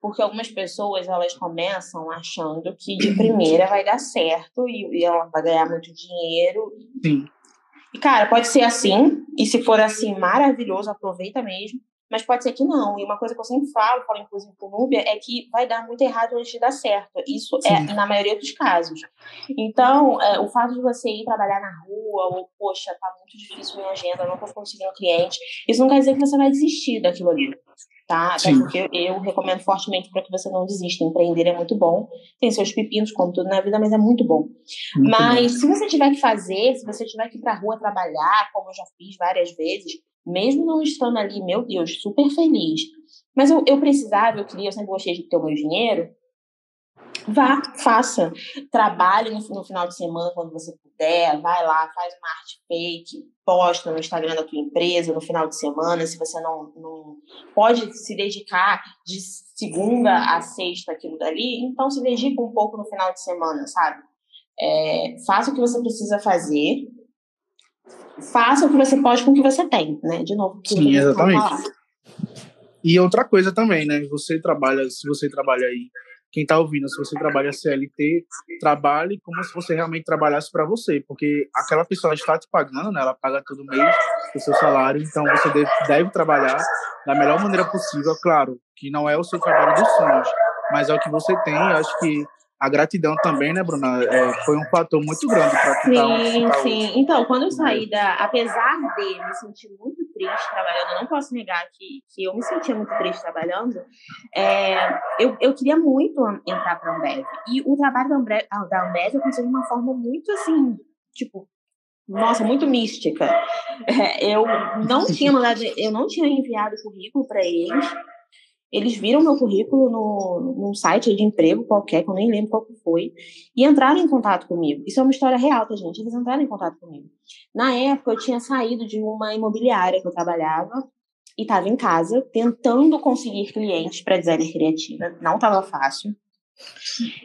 porque algumas pessoas elas começam achando que de primeira vai dar certo e, e ela vai ganhar muito dinheiro. Sim. E cara, pode ser assim, e se for assim, maravilhoso, aproveita mesmo. Mas pode ser que não. E uma coisa que eu sempre falo, falo inclusive com Núbia, é que vai dar muito errado antes de dar certo. Isso é Sim. é na maioria dos casos. Então, é, o fato de você ir trabalhar na rua, ou, poxa, tá muito difícil minha agenda, não tô conseguindo cliente, isso não quer dizer que você vai desistir daquilo ali tá? Até porque eu, eu, recomendo fortemente para que você não desista. Empreender é muito bom. Tem seus pepinos, como tudo na vida, mas é muito bom. Muito mas bom. se você tiver que fazer, se você tiver que ir para a rua trabalhar, como eu já fiz várias vezes, mesmo não estando ali, meu Deus, super feliz. Mas eu, eu precisava, eu queria, eu sempre gostei de ter o meu dinheiro. Vá, faça. Trabalhe no, no final de semana quando você puder. Vai lá, faz uma arte fake, posta no Instagram da tua empresa no final de semana, se você não, não pode se dedicar de segunda a sexta aquilo dali, então se dedica um pouco no final de semana, sabe? É, faça o que você precisa fazer, faça o que você pode com o que você tem, né? De novo. Sim, exatamente. E outra coisa também, né? Você trabalha, se você trabalha aí quem está ouvindo, se você trabalha CLT, trabalhe como se você realmente trabalhasse para você, porque aquela pessoa está te pagando, né? ela paga todo mês o seu salário, então você deve, deve trabalhar da melhor maneira possível, claro, que não é o seu trabalho dos sonhos, mas é o que você tem, acho que a gratidão também, né, Bruna? É, foi um fator muito grande para Sim, tá, sim. Então, quando eu saí da. Apesar de me sentir muito triste trabalhando, eu não posso negar que, que eu me sentia muito triste trabalhando, é, eu, eu queria muito entrar para a Ambev. E o trabalho da Ambev, da Ambev eu consegui de uma forma muito assim, tipo, nossa, muito mística. É, eu não tinha mandado, eu não tinha enviado currículo para eles. Eles viram meu currículo no, num site de emprego qualquer, que eu nem lembro qual foi, e entraram em contato comigo. Isso é uma história real, tá, gente? Eles entraram em contato comigo. Na época, eu tinha saído de uma imobiliária que eu trabalhava e estava em casa tentando conseguir clientes para designer criativa. Não estava fácil.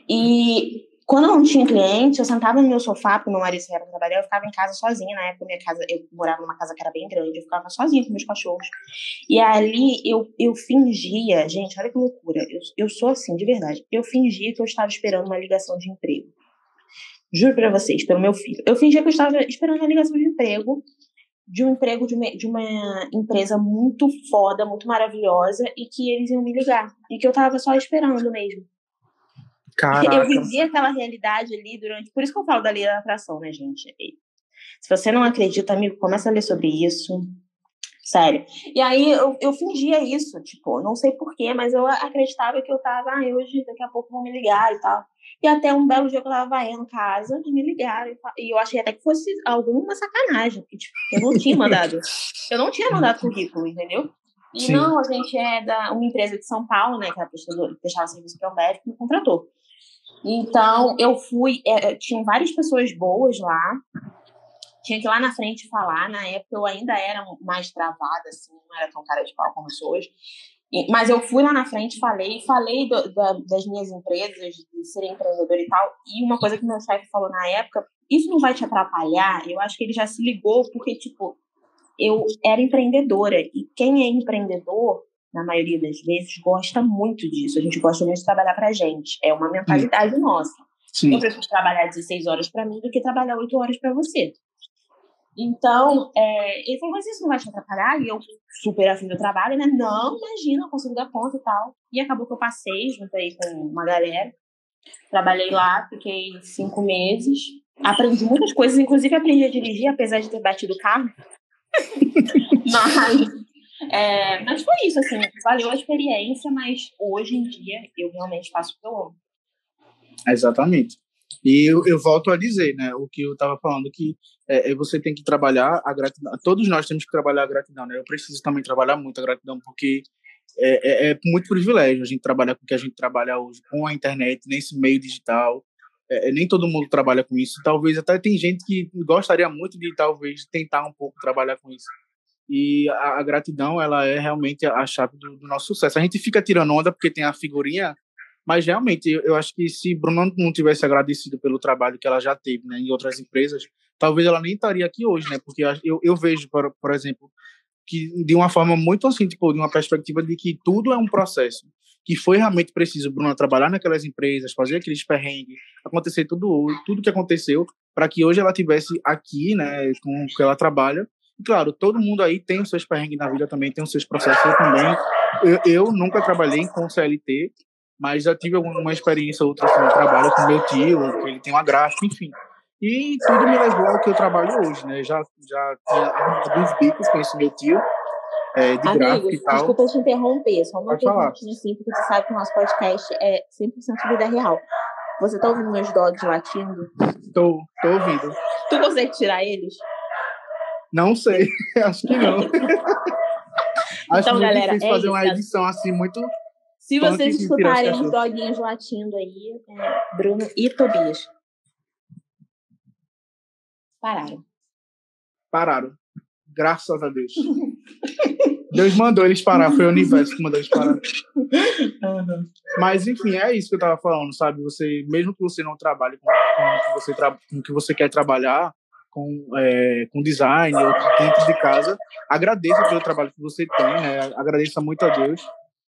E quando eu não tinha cliente, eu sentava no meu sofá, porque meu marido saía para trabalhar, eu ficava em casa sozinha. Na época, minha casa, eu morava numa casa que era bem grande, eu ficava sozinha com meus cachorros. E ali eu, eu fingia, gente, olha que loucura. Eu, eu sou assim, de verdade. Eu fingia que eu estava esperando uma ligação de emprego. Juro para vocês, pelo meu filho. Eu fingia que eu estava esperando uma ligação de emprego, de um emprego de uma, de uma empresa muito foda, muito maravilhosa, e que eles iam me ligar. E que eu estava só esperando mesmo. Caraca. Eu vivi aquela realidade ali durante. Por isso que eu falo da lei da atração, né, gente? Se você não acredita, amigo, começa a ler sobre isso. Sério. E aí eu, eu fingia isso, tipo, não sei porquê, mas eu acreditava que eu tava, ah, hoje, daqui a pouco vão me ligar e tal. E até um belo dia que eu tava vaiando casa e me ligaram. E eu achei até que fosse alguma sacanagem, porque, tipo, eu não tinha mandado. eu não tinha mandado currículo, entendeu? E Sim. não, a gente é da uma empresa de São Paulo, né, que era prestadora, que prestava serviço para o médico, me contratou. Então, eu fui, é, tinha várias pessoas boas lá, tinha que ir lá na frente falar. Na época, eu ainda era mais travada, assim, não era tão cara de pau como sou hoje. Mas eu fui lá na frente, falei, falei do, da, das minhas empresas, de ser empreendedor e tal. E uma coisa que meu chefe falou na época, isso não vai te atrapalhar? Eu acho que ele já se ligou, porque, tipo, eu era empreendedora. E quem é empreendedor, na maioria das vezes, gosta muito disso. A gente gosta muito de trabalhar para a gente. É uma mentalidade Sim. nossa. Sim. Eu prefiro trabalhar 16 horas para mim do que trabalhar 8 horas para você. Então, é, ele falou, mas isso não vai te atrapalhar? E eu, super afim do trabalho, né? Não, imagina, eu consigo dar conta e tal. E acabou que eu passei junto aí com uma galera. Trabalhei lá, fiquei cinco meses. Aprendi muitas coisas, inclusive aprendi a dirigir, apesar de ter batido o carro. mas, é, mas foi isso, assim, valeu a experiência, mas hoje em dia eu realmente faço o que eu amo. Exatamente. E eu, eu, volto a dizer, né, o que eu estava falando, que é, é, você tem que trabalhar a gratidão. Todos nós temos que trabalhar a gratidão, né? Eu preciso também trabalhar muito a gratidão, porque é, é, é muito privilégio a gente trabalhar com o que a gente trabalha hoje, com a internet, nesse meio digital. É, é, nem todo mundo trabalha com isso. Talvez até tem gente que gostaria muito de talvez tentar um pouco trabalhar com isso. E a, a gratidão, ela é realmente a chave do, do, nosso sucesso. A gente fica tirando onda porque tem a figurinha, mas realmente eu, eu acho que se Bruno não tivesse agradecido pelo trabalho que ela já teve né, em outras empresas, talvez ela nem estaria aqui hoje, né? Porque eu, eu vejo, por, por exemplo, que de uma forma muito assim, tipo, de uma perspectiva de que tudo é um processo que foi realmente preciso Bruno trabalhar naquelas empresas, fazer aqueles perrengues, acontecer tudo, tudo que aconteceu para que hoje ela tivesse aqui, né, com que ela trabalha. Claro, todo mundo aí tem os seus perrengues na vida também, tem os seus processos eu também. Eu, eu nunca trabalhei com CLT, mas já tive alguma experiência outra assim, trabalho com meu tio, ele tem uma gráfica, enfim. E tudo me levou ao que eu trabalho hoje, né? Já já tinha alguns bicos, conheci meu tio, é, de Amigo, gráfico e tal. Desculpa te interromper, só uma perguntinha assim, porque você sabe que o nosso podcast é 100% vida real. Você tá ouvindo meus dogs latindo? Tô, tô ouvindo. Tu consegue tirar eles? Não sei, acho que não. acho então, galera, difícil é fazer isso, uma edição assim muito. Se vocês escutarem os doguinhos latindo aí, é Bruno e Tobias. Pararam. Pararam. Graças a Deus. Deus mandou eles parar, foi o universo que mandou eles parar. Uhum. Mas, enfim, é isso que eu tava falando, sabe? Você, mesmo que você não trabalhe com, o que você, tra com que você quer trabalhar, com, é, com design ou dentro de casa, agradeça pelo trabalho que você tem, né? agradeça muito a Deus.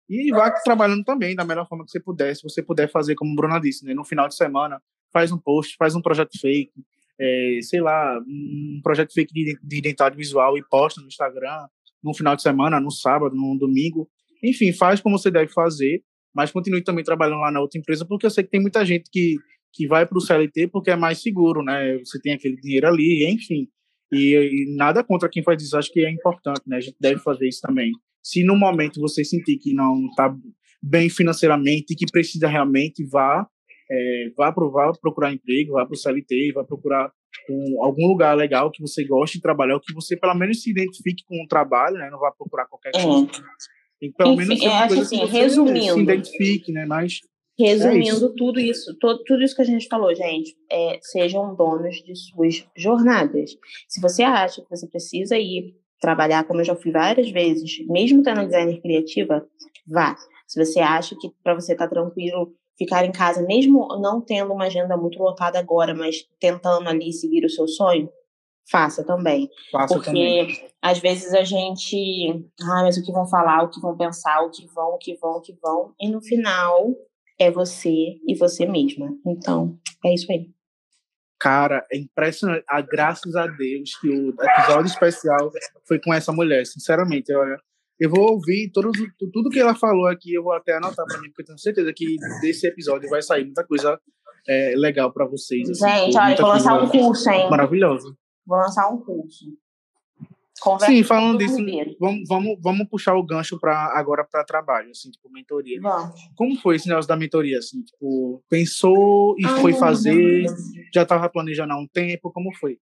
E vá trabalhando também da melhor forma que você puder, se você puder fazer como a Bruna disse, né? no final de semana, faz um post, faz um projeto fake, é, sei lá, um projeto fake de, de identidade visual e posta no Instagram, no final de semana, no sábado, no domingo. Enfim, faz como você deve fazer, mas continue também trabalhando lá na outra empresa, porque eu sei que tem muita gente que, que vai para o CLT porque é mais seguro, né? Você tem aquele dinheiro ali, enfim. E, e, nada contra quem faz isso, acho que é importante, né? A gente deve fazer isso também. Se no momento você sentir que não está bem financeiramente e que precisa realmente, vá, é, vá, pro, vá procurar emprego, vá para o CLT, vá procurar um, algum lugar legal que você goste de trabalhar, ou que você pelo menos se identifique com o trabalho, né? Não vá procurar qualquer é. coisa. E pelo Enfim, menos é, coisa assim, que resumindo, se identifique, né? Mas resumindo é tudo isso, todo, tudo isso que a gente falou, gente, é, sejam donos de suas jornadas. Se você acha que você precisa ir trabalhar, como eu já fui várias vezes, mesmo tendo designer criativa, vá. Se você acha que para você estar tá tranquilo ficar em casa, mesmo não tendo uma agenda muito lotada agora, mas tentando ali seguir o seu sonho, faça também. Faça Porque também. às vezes a gente, ah, mas o que vão falar, o que vão pensar, o que vão, o que vão, o que vão, e no final é você e você mesma. Então, é isso aí. Cara, é impressionante. Ah, graças a Deus que o episódio especial foi com essa mulher, sinceramente. Olha, eu vou ouvir todo, tudo que ela falou aqui, eu vou até anotar para mim, porque eu tenho certeza que desse episódio vai sair muita coisa é, legal para vocês. Assim, Gente, olha, vou lançar um curso, hein? Maravilhoso. Vou lançar um curso. Conversa Sim, falando disso, vamos, vamos, vamos puxar o gancho para agora para trabalho, assim, tipo, mentoria. Vamos. Como foi esse negócio da mentoria, assim, tipo, pensou e Ai, foi fazer, já estava planejando há um tempo, como foi?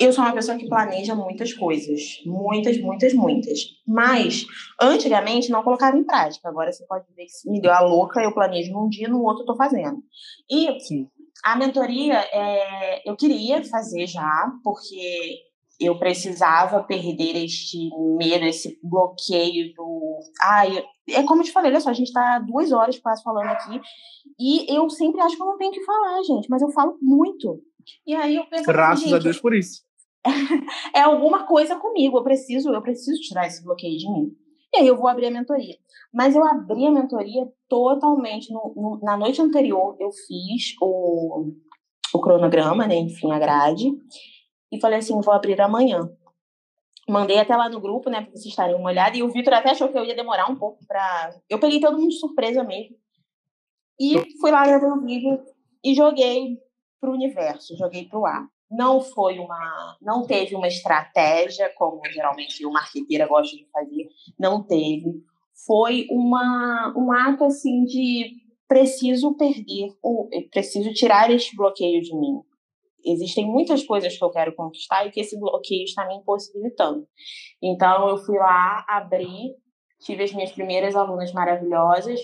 Eu sou uma pessoa que planeja muitas coisas. Muitas, muitas, muitas. Mas, antigamente, não colocava em prática. Agora você pode ver que me deu a louca, eu planejo num dia, no outro eu tô fazendo. E Sim. a mentoria, é, eu queria fazer já, porque eu precisava perder este medo, esse bloqueio do. Ai, é como eu te falei, olha só, a gente está duas horas quase falando aqui, e eu sempre acho que eu não tenho que falar, gente, mas eu falo muito. E aí eu penso. Graças assim, a Deus por isso. é alguma coisa comigo, eu preciso, eu preciso tirar esse bloqueio de mim. E aí eu vou abrir a mentoria. Mas eu abri a mentoria totalmente. No, no, na noite anterior, eu fiz o, o cronograma, né? Enfim, a grade. E falei assim: vou abrir amanhã. Mandei até lá no grupo, né? Pra vocês estarem uma olhada. E o Vitor até achou que eu ia demorar um pouco pra. Eu peguei todo mundo de surpresa mesmo. E fui lá gravar o vídeo e joguei pro universo, joguei pro ar não foi uma, não teve uma estratégia como geralmente o marqueteira gosta de fazer, não teve. Foi uma, um ato assim de preciso perder, ou preciso tirar este bloqueio de mim. Existem muitas coisas que eu quero conquistar e que esse bloqueio está me impossibilitando. Então eu fui lá, abri, tive as minhas primeiras alunas maravilhosas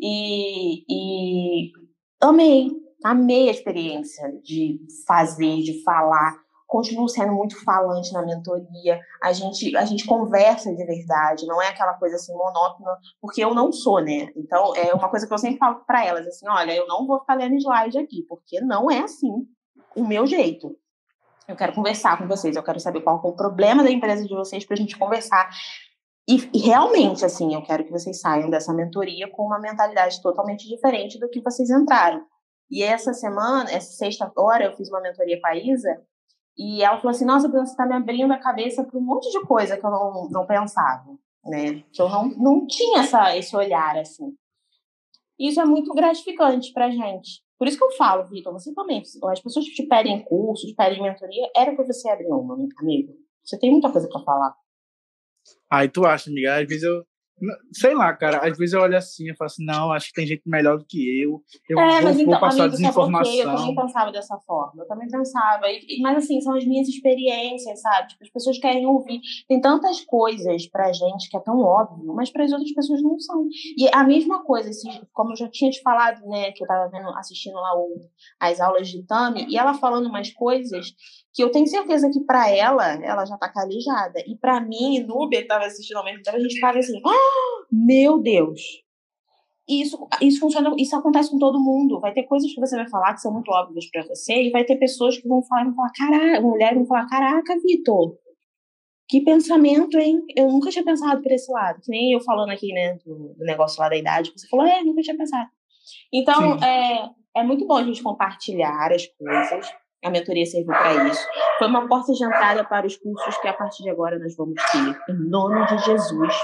e, e amei, amei a experiência de fazer, de falar. Continuo sendo muito falante na mentoria. A gente, a gente conversa de verdade, não é aquela coisa assim monótona, porque eu não sou, né? Então, é uma coisa que eu sempre falo para elas, assim, olha, eu não vou ficar lendo slide aqui, porque não é assim o meu jeito. Eu quero conversar com vocês, eu quero saber qual é o problema da empresa de vocês para a gente conversar. E, e, realmente, assim, eu quero que vocês saiam dessa mentoria com uma mentalidade totalmente diferente do que vocês entraram. E essa semana, essa sexta hora, eu fiz uma mentoria com a Isa, e ela falou assim: Nossa, você está me abrindo a cabeça para um monte de coisa que eu não, não pensava, né? Que eu não, não tinha essa, esse olhar assim. Isso é muito gratificante para gente. Por isso que eu falo, Vitor, você também, as pessoas que te pedem curso, te pedem mentoria, era para você abrir uma, amigo. Você tem muita coisa para falar. Aí tu acha, amiga? Às vezes eu, Sei lá, cara. Às vezes eu olho assim e falo assim, não, acho que tem gente melhor do que eu. Eu é, vou, então, vou passar amigo, desinformação. Eu também pensava dessa forma. Eu também pensava. E, mas assim, são as minhas experiências, sabe? Tipo, as pessoas querem ouvir. Tem tantas coisas pra gente que é tão óbvio, mas para as outras pessoas não são. E a mesma coisa, assim, como eu já tinha te falado, né, que eu tava vendo, assistindo lá o, as aulas de Tami, e ela falando umas coisas que eu tenho certeza que para ela, ela já tá calejada. E para mim, Núbia, que tava assistindo ao mesmo tempo, a gente ficava assim, oh, meu Deus! E isso, isso funciona, isso acontece com todo mundo. Vai ter coisas que você vai falar que são muito óbvias para você, e vai ter pessoas que vão falar, vão falar, caraca, mulheres vão falar, caraca, Vitor, que pensamento, hein? Eu nunca tinha pensado por esse lado. Que nem eu falando aqui, né, do, do negócio lá da idade, você falou, é, nunca tinha pensado. Então, é, é muito bom a gente compartilhar as coisas a mentoria serviu para isso. Foi uma porta de entrada para os cursos que a partir de agora nós vamos ter. Em nome de Jesus.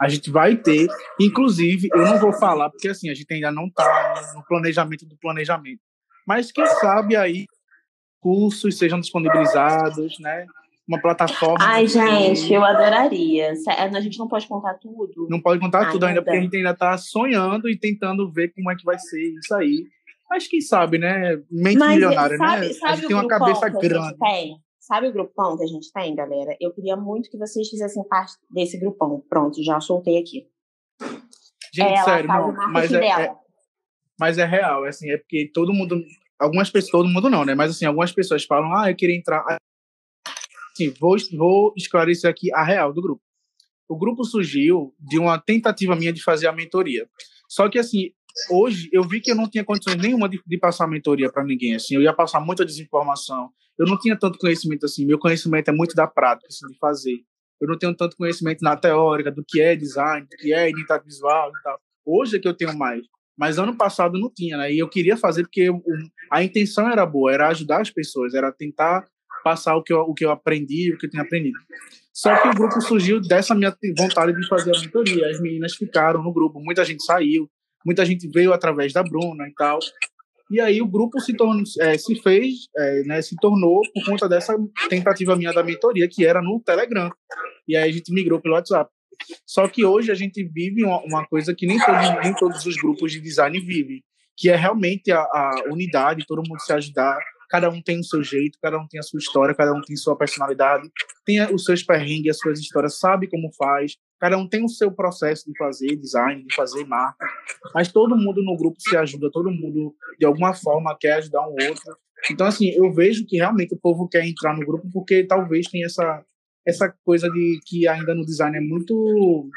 A gente vai ter, inclusive, eu não vou falar, porque assim, a gente ainda não está no planejamento do planejamento. Mas quem sabe aí cursos sejam disponibilizados, né? Uma plataforma. Ai, gente, eu adoraria. A gente não pode contar tudo. Não pode contar tudo ainda, porque a gente ainda está sonhando e tentando ver como é que vai ser isso aí. Mas quem sabe, né? Mente Mas, milionária, sabe, né? Sabe a gente tem uma cabeça grande. Tem? Sabe o grupão que a gente tem, galera? Eu queria muito que vocês fizessem parte desse grupão. Pronto, já soltei aqui. Gente, Ela sério, não, mas é, é, mas é real, é assim, é porque todo mundo, algumas pessoas, todo mundo não, né? Mas assim, algumas pessoas falam, ah, eu queria entrar. Assim, vou, vou esclarecer aqui a real do grupo. O grupo surgiu de uma tentativa minha de fazer a mentoria. Só que assim, hoje eu vi que eu não tinha condições nenhuma de, de passar mentoria para ninguém. Assim, eu ia passar muita desinformação. Eu não tinha tanto conhecimento assim. Meu conhecimento é muito da prática, assim, de fazer. Eu não tenho tanto conhecimento na teórica do que é design, do que é identidade visual e tal. Hoje é que eu tenho mais. Mas ano passado não tinha, né? E eu queria fazer porque a intenção era boa, era ajudar as pessoas, era tentar passar o que eu, o que eu aprendi, o que eu tinha aprendido. Só que o grupo surgiu dessa minha vontade de fazer a mentoria. As meninas ficaram no grupo, muita gente saiu, muita gente veio através da Bruna e tal. E aí o grupo se, tornou, é, se fez, é, né, se tornou por conta dessa tentativa minha da mentoria, que era no Telegram. E aí a gente migrou pelo WhatsApp. Só que hoje a gente vive uma, uma coisa que nem todos, nem todos os grupos de design vivem, que é realmente a, a unidade, todo mundo se ajudar, cada um tem o seu jeito, cada um tem a sua história, cada um tem sua personalidade, tem os seus perrengues, as suas histórias, sabe como faz, cada um tem o seu processo de fazer design, de fazer marca, mas todo mundo no grupo se ajuda, todo mundo de alguma forma quer ajudar um outro. Então, assim, eu vejo que realmente o povo quer entrar no grupo porque talvez tenha essa essa coisa de que ainda no design é muito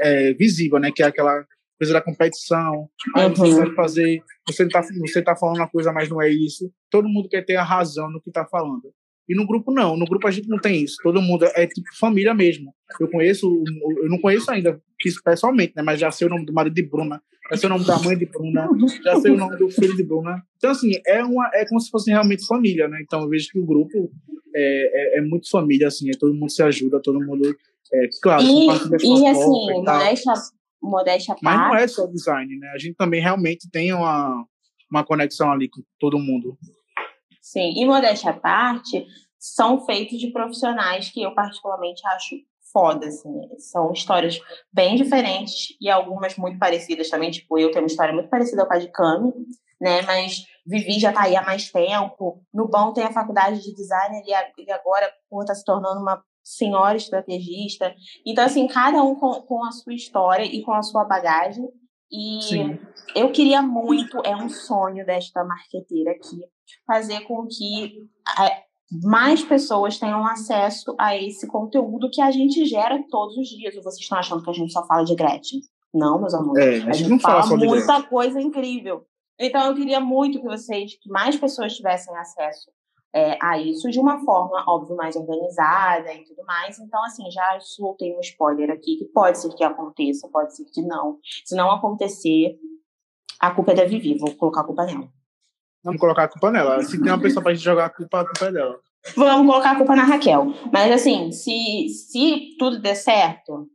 é, visível, né? Que é aquela coisa da competição. Aí uhum. você vai fazer, você está você tá falando uma coisa, mas não é isso. Todo mundo quer ter a razão no que está falando. E no grupo não, no grupo a gente não tem isso. Todo mundo é, é tipo família mesmo. Eu conheço, eu não conheço ainda pessoalmente, né? Mas já sei o nome do marido de Bruna, já sei o nome da mãe de Bruna, já sei o nome do filho de Bruna. Então assim, é uma é como se fosse realmente família, né? Então eu vejo que o grupo é, é, é muito família assim, é, todo mundo se ajuda, todo mundo é, claro, e, e assim, modéstia, modéstia Mas não é só design, né? A gente também realmente tem uma, uma conexão ali com todo mundo. Sim, e modéstia à parte, são feitos de profissionais que eu particularmente acho foda, assim. São histórias bem diferentes e algumas muito parecidas também. Tipo, eu tenho uma história muito parecida com a de Cami, né? Mas Vivi já tá aí há mais tempo. No Bom tem a faculdade de design e agora, por tá se tornando uma senhora estrategista. Então, assim, cada um com, com a sua história e com a sua bagagem. E Sim. eu queria muito, é um sonho desta marqueteira aqui, fazer com que mais pessoas tenham acesso a esse conteúdo que a gente gera todos os dias. Ou vocês estão achando que a gente só fala de Gretchen? Não, meus amores. É, a, a, gente, não fala, fala muita coisa incrível. Então, eu queria muito que vocês, que mais pessoas tivessem acesso é, a isso de uma forma, óbvio, mais organizada e tudo mais. Então, assim, já soltei um spoiler aqui, que pode ser que aconteça, pode ser que não. Se não acontecer, a culpa é da Vivi, vou colocar a culpa nela. Vamos colocar a culpa nela. Se tem uma pessoa pra gente jogar a culpa, a culpa é dela. Vamos colocar a culpa na Raquel. Mas, assim, se, se tudo der certo,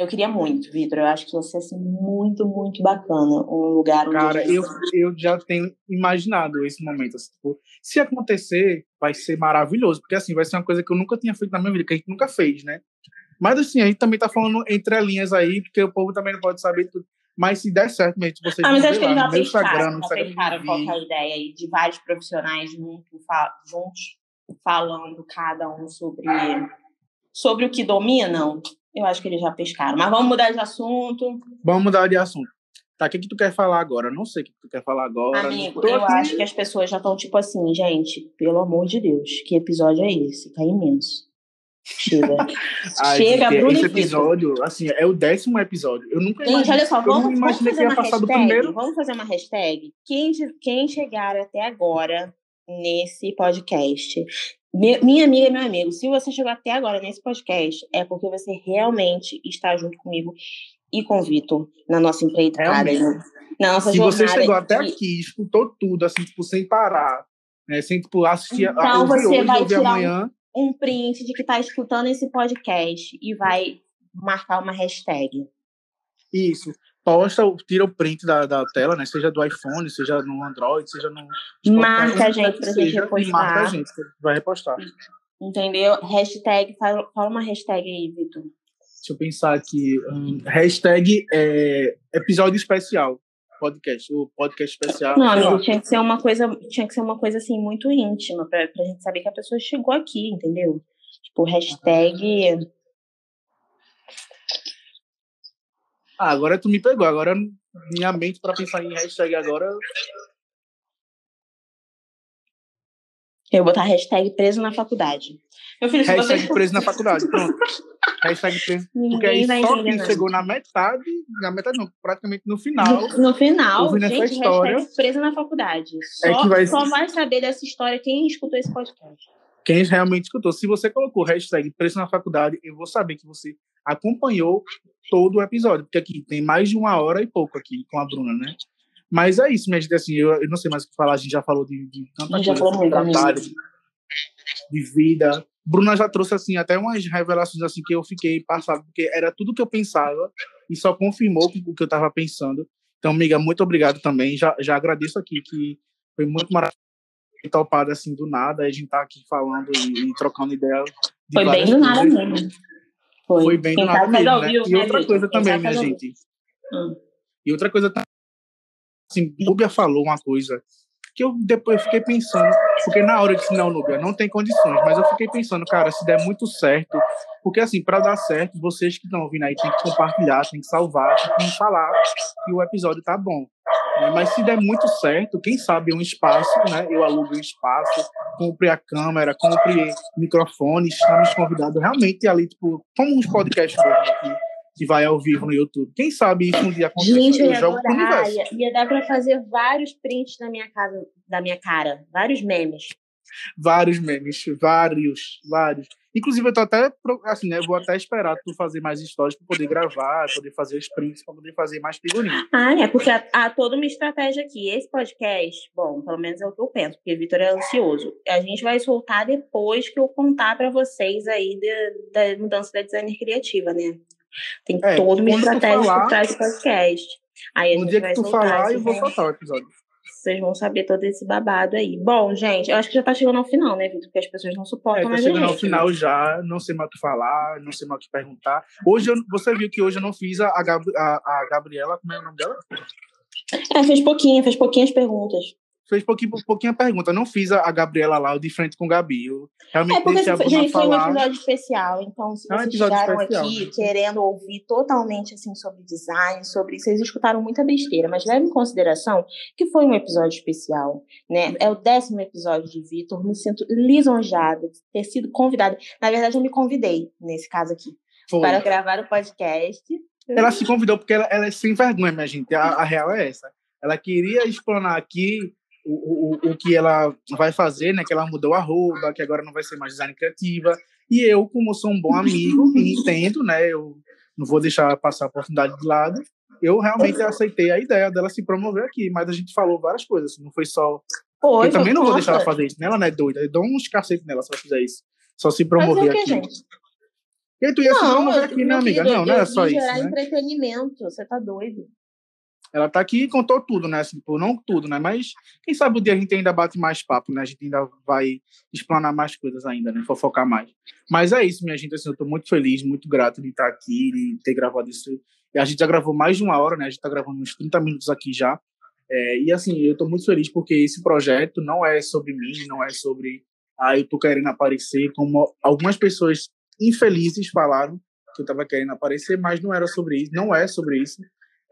eu queria muito, Vitor. Eu acho que você assim, muito, muito bacana. Um lugar onde. Cara, eu, eu já tenho imaginado esse momento. Assim, tipo, se acontecer, vai ser maravilhoso. Porque assim, vai ser uma coisa que eu nunca tinha feito na minha vida, que a gente nunca fez, né? Mas assim, a gente também tá falando entre linhas aí, porque o povo também não pode saber tudo. Mas se der certo mesmo, vocês ah, mas acho que eles já Instagram, no Instagram pensaram qual é a ideia aí de vários profissionais juntos, juntos falando cada um sobre, sobre o que dominam. Eu acho que eles já pescaram. Mas vamos mudar de assunto. Vamos mudar de assunto. Tá, o que, que tu quer falar agora? Não sei o que tu quer falar agora. Amigo, eu aqui. acho que as pessoas já estão tipo assim, gente, pelo amor de Deus, que episódio é esse? Tá imenso. Chega. Ai, Chega, gente, Bruno Esse episódio, assim, é o décimo episódio. Eu nunca Gente, imaginei, olha só, vamos, vamos fazer uma hashtag. Vamos fazer uma hashtag. Quem, quem chegar até agora nesse podcast. Minha amiga e meu amigo, se você chegou até agora nesse podcast, é porque você realmente está junto comigo e com o Vitor na nossa empreitada. Na nossa se jornada. você chegou até aqui, escutou tudo, assim, tipo, sem parar, né? Sem, tipo, assistir então, você hoje, vai tirar amanhã. Um, um print de que está escutando esse podcast e vai marcar uma hashtag. Isso. Posta, tira o print da, da tela, né? Seja do iPhone, seja no Android, seja no. Marca a gente pra gente repostar. Marca a gente, vai repostar. Entendeu? Hashtag, fala, uma hashtag aí, Vitor. Deixa eu pensar aqui. Hashtag é, episódio especial. Podcast, o podcast especial. Não, amigo, tinha que ser uma coisa, tinha que ser uma coisa assim muito íntima, pra, pra gente saber que a pessoa chegou aqui, entendeu? Tipo, hashtag Ah, agora tu me pegou. Agora minha mente para pensar em hashtag agora. Eu vou botar hashtag preso na faculdade. Meu filho, hashtag você... preso na faculdade, pronto. hashtag preso. Porque aí só quem chegou na metade, na metade não, praticamente no final. No, no final, gente, essa história, hashtag preso na faculdade. Só, é que vai... só vai saber dessa história quem escutou esse podcast. Quem realmente escutou. Se você colocou hashtag preso na faculdade, eu vou saber que você acompanhou todo o episódio, porque aqui tem mais de uma hora e pouco aqui com a Bruna, né? Mas é isso, minha gente, assim, eu, eu não sei mais o que falar, a gente já falou de, de tanta coisa, de trabalho, de, de vida. Bruna já trouxe, assim, até umas revelações, assim, que eu fiquei passado, porque era tudo que eu pensava e só confirmou o que eu estava pensando. Então, amiga, muito obrigado também. Já, já agradeço aqui, que foi muito maravilhoso topado assim do nada, a gente tá aqui falando e, e trocando ideia. Foi bem do nada mesmo. Foi, Foi bem Quem do nada mesmo, né? E outra coisa Quem também, minha gente. Hum. E outra coisa também, assim, Núbia falou uma coisa que eu depois fiquei pensando, porque na hora eu disse, não, Núbia, não tem condições, mas eu fiquei pensando, cara, se der muito certo, porque assim, para dar certo, vocês que estão ouvindo aí tem que compartilhar, tem que salvar, tem que falar que o episódio tá bom. Né? Mas se der muito certo, quem sabe um espaço, né? Eu alugo um espaço, compre a câmera, compre microfone, estamos convidados realmente ali, tipo, como uns podcasts aqui, que vai ao vivo no YouTube. Quem sabe isso um dia acontecer? Gente, eu, eu jogo pro universo. Ia, ia dar para fazer vários prints na minha casa, da minha cara, vários memes. vários memes, vários, vários. Inclusive, eu tô até, assim, né? Vou até esperar tu fazer mais histórias para poder gravar, poder fazer os prints, para poder fazer mais figurinhas. Ah, é, porque há, há, toda uma estratégia aqui. Esse podcast, bom, pelo menos é o que eu penso, porque o Vitor é ansioso. A gente vai soltar depois que eu contar para vocês aí da, da mudança da designer criativa, né? Tem é, toda uma estratégia falar, por trás do podcast. Aí no dia que tu falar, eu vou soltar o episódio vocês vão saber todo esse babado aí. Bom, gente, eu acho que já tá chegando ao final, né, Vitor? Porque as pessoas não suportam é, tá mais chegando ao final já, não sei mais o que falar, não sei mais o que perguntar. Hoje, eu, você viu que hoje eu não fiz a, a, a Gabriela, como é o nome dela? É, fez pouquinho, fez pouquinhas perguntas fez pouquinho, pouquinho a pergunta. Eu não fiz a, a Gabriela lá, de frente com o Gabi. Eu realmente é porque a gente, foi um episódio especial. Então, se vocês é um chegaram especial, aqui querendo ouvir totalmente assim sobre design, sobre. Vocês escutaram muita besteira, mas leve em consideração que foi um episódio especial. Né? É o décimo episódio de Vitor. Me sinto lisonjada de ter sido convidada. Na verdade, eu me convidei, nesse caso aqui, foi. para gravar o podcast. Ela se convidou porque ela, ela é sem vergonha, minha gente. A, a real é essa. Ela queria explanar aqui o, o, o que ela vai fazer, né? Que ela mudou a roupa, que agora não vai ser mais design criativa. E eu, como sou um bom amigo e entendo, né? Eu não vou deixar passar a oportunidade de lado. Eu realmente aceitei a ideia dela se promover aqui, mas a gente falou várias coisas, não foi só. Oi, eu também não vou deixar ela fazer isso, né? Ela não é doida. Eu dou uns cacetes nela se ela fizer isso. Só se promover aqui. Gente? E tu ia não, se promover aqui, né, amiga? Não, não é só isso. gerar né? entretenimento, você tá doido. Ela tá aqui e contou tudo, né? Assim, tipo, não tudo, né? Mas quem sabe o dia a gente ainda bate mais papo, né? A gente ainda vai explanar mais coisas ainda, né? Fofocar mais. Mas é isso, minha gente. Assim, eu tô muito feliz, muito grato de estar aqui, de ter gravado isso. A gente já gravou mais de uma hora, né? A gente tá gravando uns 30 minutos aqui já. É, e assim, eu tô muito feliz porque esse projeto não é sobre mim, não é sobre, ah, eu tô querendo aparecer, como algumas pessoas infelizes falaram que eu tava querendo aparecer, mas não era sobre isso, não é sobre isso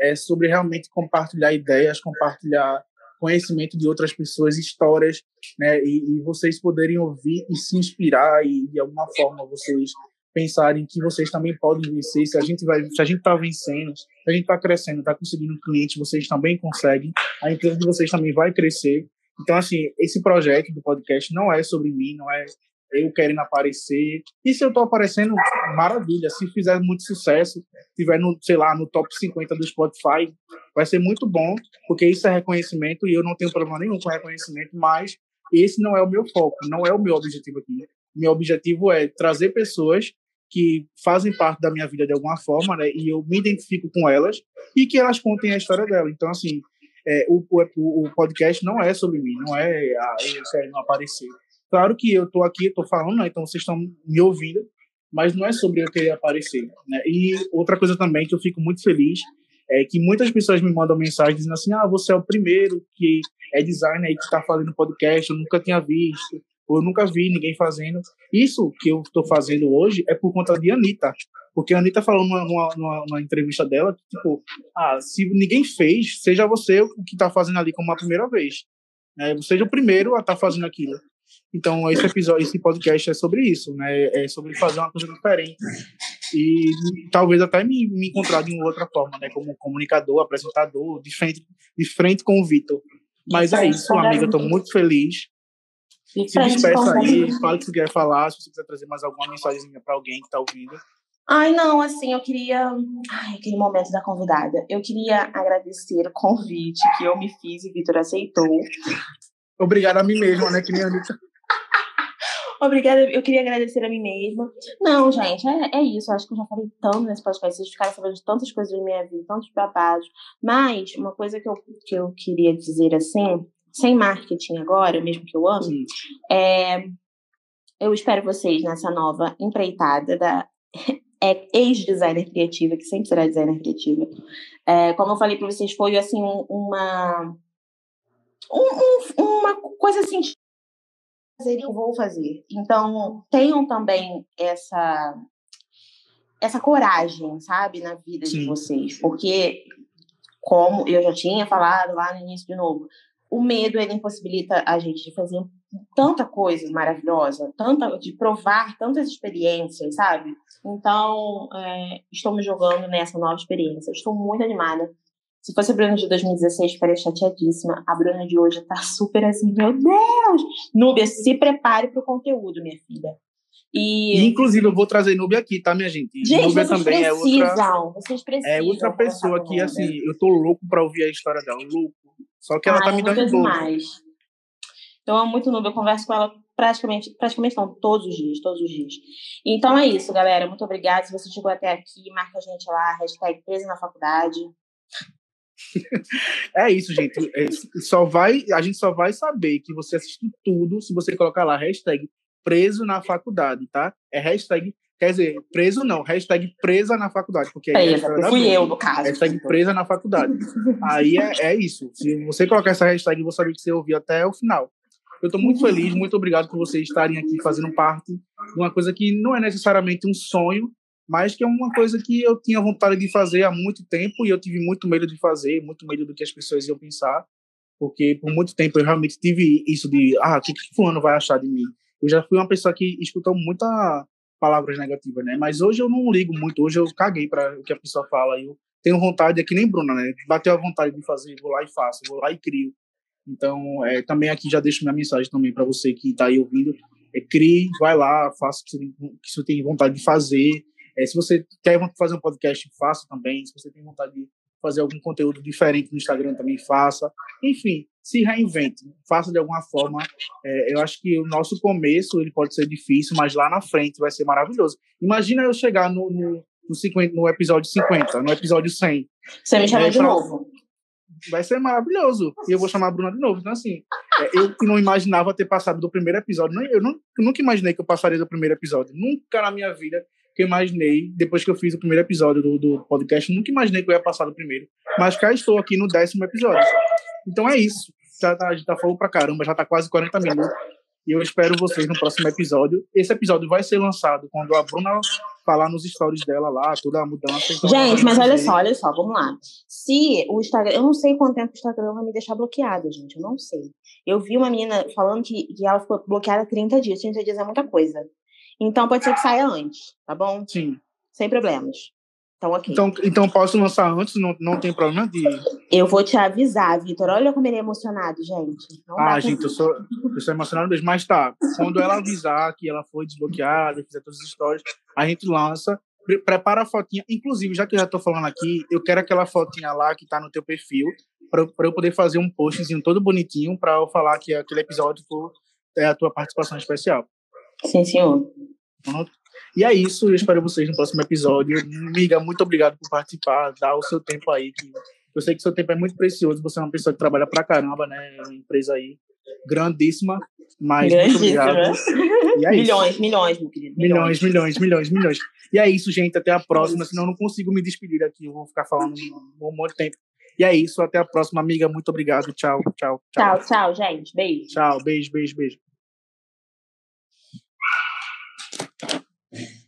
é sobre realmente compartilhar ideias, compartilhar conhecimento de outras pessoas, histórias, né? E, e, vocês poderem ouvir e se inspirar e de alguma forma vocês pensarem que vocês também podem vencer. Se a gente vai, se a gente está vencendo, se a gente está crescendo, está conseguindo cliente, vocês também conseguem. A empresa de vocês também vai crescer. Então, assim, esse projeto do podcast não é sobre mim, não é eu querendo aparecer. E se eu tô aparecendo, maravilha. Se fizer muito sucesso, tiver no, sei lá, no top 50 do Spotify, vai ser muito bom, porque isso é reconhecimento e eu não tenho problema nenhum com reconhecimento, mas esse não é o meu foco, não é o meu objetivo aqui. Meu objetivo é trazer pessoas que fazem parte da minha vida de alguma forma, né? E eu me identifico com elas e que elas contem a história dela. Então, assim, é, o, o, o podcast não é sobre mim, não é ah, eu quero aparecer Claro que eu estou aqui, estou falando, né? então vocês estão me ouvindo, mas não é sobre eu querer aparecer. Né? E outra coisa também que eu fico muito feliz é que muitas pessoas me mandam mensagem dizendo assim: ah, você é o primeiro que é designer e que está fazendo podcast, eu nunca tinha visto, ou eu nunca vi ninguém fazendo. Isso que eu estou fazendo hoje é por conta de Anitta. Porque a Anitta falou numa, numa, numa, entrevista dela que, tipo, ah, se ninguém fez, seja você o que está fazendo ali como a primeira vez. Né? Seja o primeiro a estar tá fazendo aquilo. Então, esse episódio, esse podcast é sobre isso, né? É sobre fazer uma coisa diferente. E talvez até me, me encontrar de uma outra forma, né? Como comunicador, apresentador, de frente, de frente com o Vitor. Mas é isso, amiga. Estou muito feliz. Se despeça aí, fala o que você quer falar, se você quiser trazer mais alguma mensagem para alguém que está ouvindo. Ai, não, assim, eu queria. Ai, aquele momento da convidada. Eu queria agradecer o convite que eu me fiz e o Vitor aceitou. Obrigado a mim mesma, né? Que nem a Anitta. Obrigada, eu queria agradecer a mim mesma. Não, gente, é, é isso. Eu acho que eu já falei tanto nesse podcast. Vocês ficaram sabendo de tantas coisas da minha vida, tantos babados. Mas, uma coisa que eu, que eu queria dizer assim, sem marketing agora, mesmo que eu ame, é. Eu espero vocês nessa nova empreitada da é ex-designer criativa, que sempre será designer criativa. É, como eu falei para vocês, foi assim uma um, um, uma coisa assim fazer eu vou fazer. Então, tenham também essa essa coragem, sabe, na vida Sim. de vocês, porque como eu já tinha falado lá no início de novo, o medo ele impossibilita a gente de fazer tanta coisa maravilhosa, tanta de provar tantas experiências, sabe? Então, é, estou me jogando nessa nova experiência. Estou muito animada Se fosse a Bruna de 2016, ficaria chateadíssima. A Bruna de hoje tá super assim, meu Deus! Núbia, se prepare pro conteúdo, minha filha. E, inclusive, eu vou trazer Núbia aqui, tá, minha gente? Gente, Núbia também é outra. Vocês precisam. É outra pessoa que, assim, eu tô louco pra ouvir a história dela, louco. Só que ela tá me dando demais. Então, eu amo muito Núbia, eu converso com ela praticamente, praticamente não, todos os dias, todos os dias. Então é isso, galera. Muito obrigada. Se você chegou até aqui, marca a gente lá, hashtag presa na faculdade. É isso, gente. É, só vai, a gente só vai saber que você assistiu tudo se você colocar lá hashtag preso na faculdade, tá? É hashtag, quer dizer, preso não, hashtag presa na faculdade. Porque presa, é fui eu, no caso. Hashtag presa na faculdade. aí é, é isso. Se você colocar essa hashtag, eu vou saber que você ouviu até o final. Eu estou muito feliz, muito obrigado por vocês estarem aqui fazendo parte de uma coisa que não é necessariamente um sonho, mas que é uma coisa que eu tinha vontade de fazer há muito tempo e eu tive muito medo de fazer, muito medo do que as pessoas iam pensar, porque por muito tempo eu realmente tive isso de, ah, o que, que fulano vai achar de mim? Eu já fui uma pessoa que escutou muita palavras negativas, né? Mas hoje eu não ligo muito, hoje eu caguei para o que a pessoa fala, eu tenho vontade, é que nem Bruna, né? Bateu a vontade de fazer, vou lá e faço, vou lá e crio. Então, é, também aqui já deixo minha mensagem também para você que está aí ouvindo. É, crie, vai lá, faça o que você tem vontade de fazer. É, se você quer fazer um podcast, faça também. Se você tem vontade de fazer algum conteúdo diferente no Instagram, também faça. Enfim, se reinvente, faça de alguma forma. É, eu acho que o nosso começo ele pode ser difícil, mas lá na frente vai ser maravilhoso. Imagina eu chegar no, no, no, 50, no episódio 50, no episódio 100. Você me chama é, de novo vai ser maravilhoso. E eu vou chamar a Bruna de novo. Então, assim, é, eu que não imaginava ter passado do primeiro episódio. Eu, não, eu nunca imaginei que eu passaria do primeiro episódio. Nunca na minha vida que eu imaginei, depois que eu fiz o primeiro episódio do, do podcast, nunca imaginei que eu ia passar do primeiro. Mas cá estou aqui no décimo episódio. Então é isso. Já tá, a gente tá falando pra caramba, já tá quase 40 minutos. E eu espero vocês no próximo episódio. Esse episódio vai ser lançado quando a Bruna falar nos stories dela lá, toda a mudança. Então gente, mas olha só, olha só, vamos lá. Se o Instagram. Eu não sei quanto tempo o Instagram vai me deixar bloqueada, gente. Eu não sei. Eu vi uma menina falando que, que ela ficou bloqueada 30 dias. 30 dias é muita coisa. Então pode ser que saia antes, tá bom? Sim. Sem problemas. Então, ok. Então, então posso lançar antes, não, não tem problema de. Eu vou te avisar, Vitor. Olha como ele é emocionado, gente. Não ah, gente, eu sou, eu sou emocionado mesmo. Mas tá, quando ela avisar que ela foi desbloqueada, fizer todas as histórias, a gente lança. Prepara a fotinha. Inclusive, já que eu já tô falando aqui, eu quero aquela fotinha lá que tá no teu perfil, para eu poder fazer um postzinho todo bonitinho para eu falar que aquele episódio foi é a tua participação especial. Sim, senhor. Pronto. E é isso, eu espero vocês no próximo episódio. Miga, muito obrigado por participar, dar o seu tempo aí. Que eu sei que seu tempo é muito precioso, você é uma pessoa que trabalha pra caramba, né? É uma empresa aí grandíssima, mas muito obrigado. É milhões, milhões, meu querido. Milhões. milhões, milhões, milhões, E é isso, gente. Até a próxima, senão eu não consigo me despedir aqui. Eu vou ficar falando um monte de tempo. E é isso, até a próxima, amiga. Muito obrigado. Tchau, tchau. Tchau, tchau, tchau gente. Beijo. Tchau, beijo, beijo, beijo. Thank you.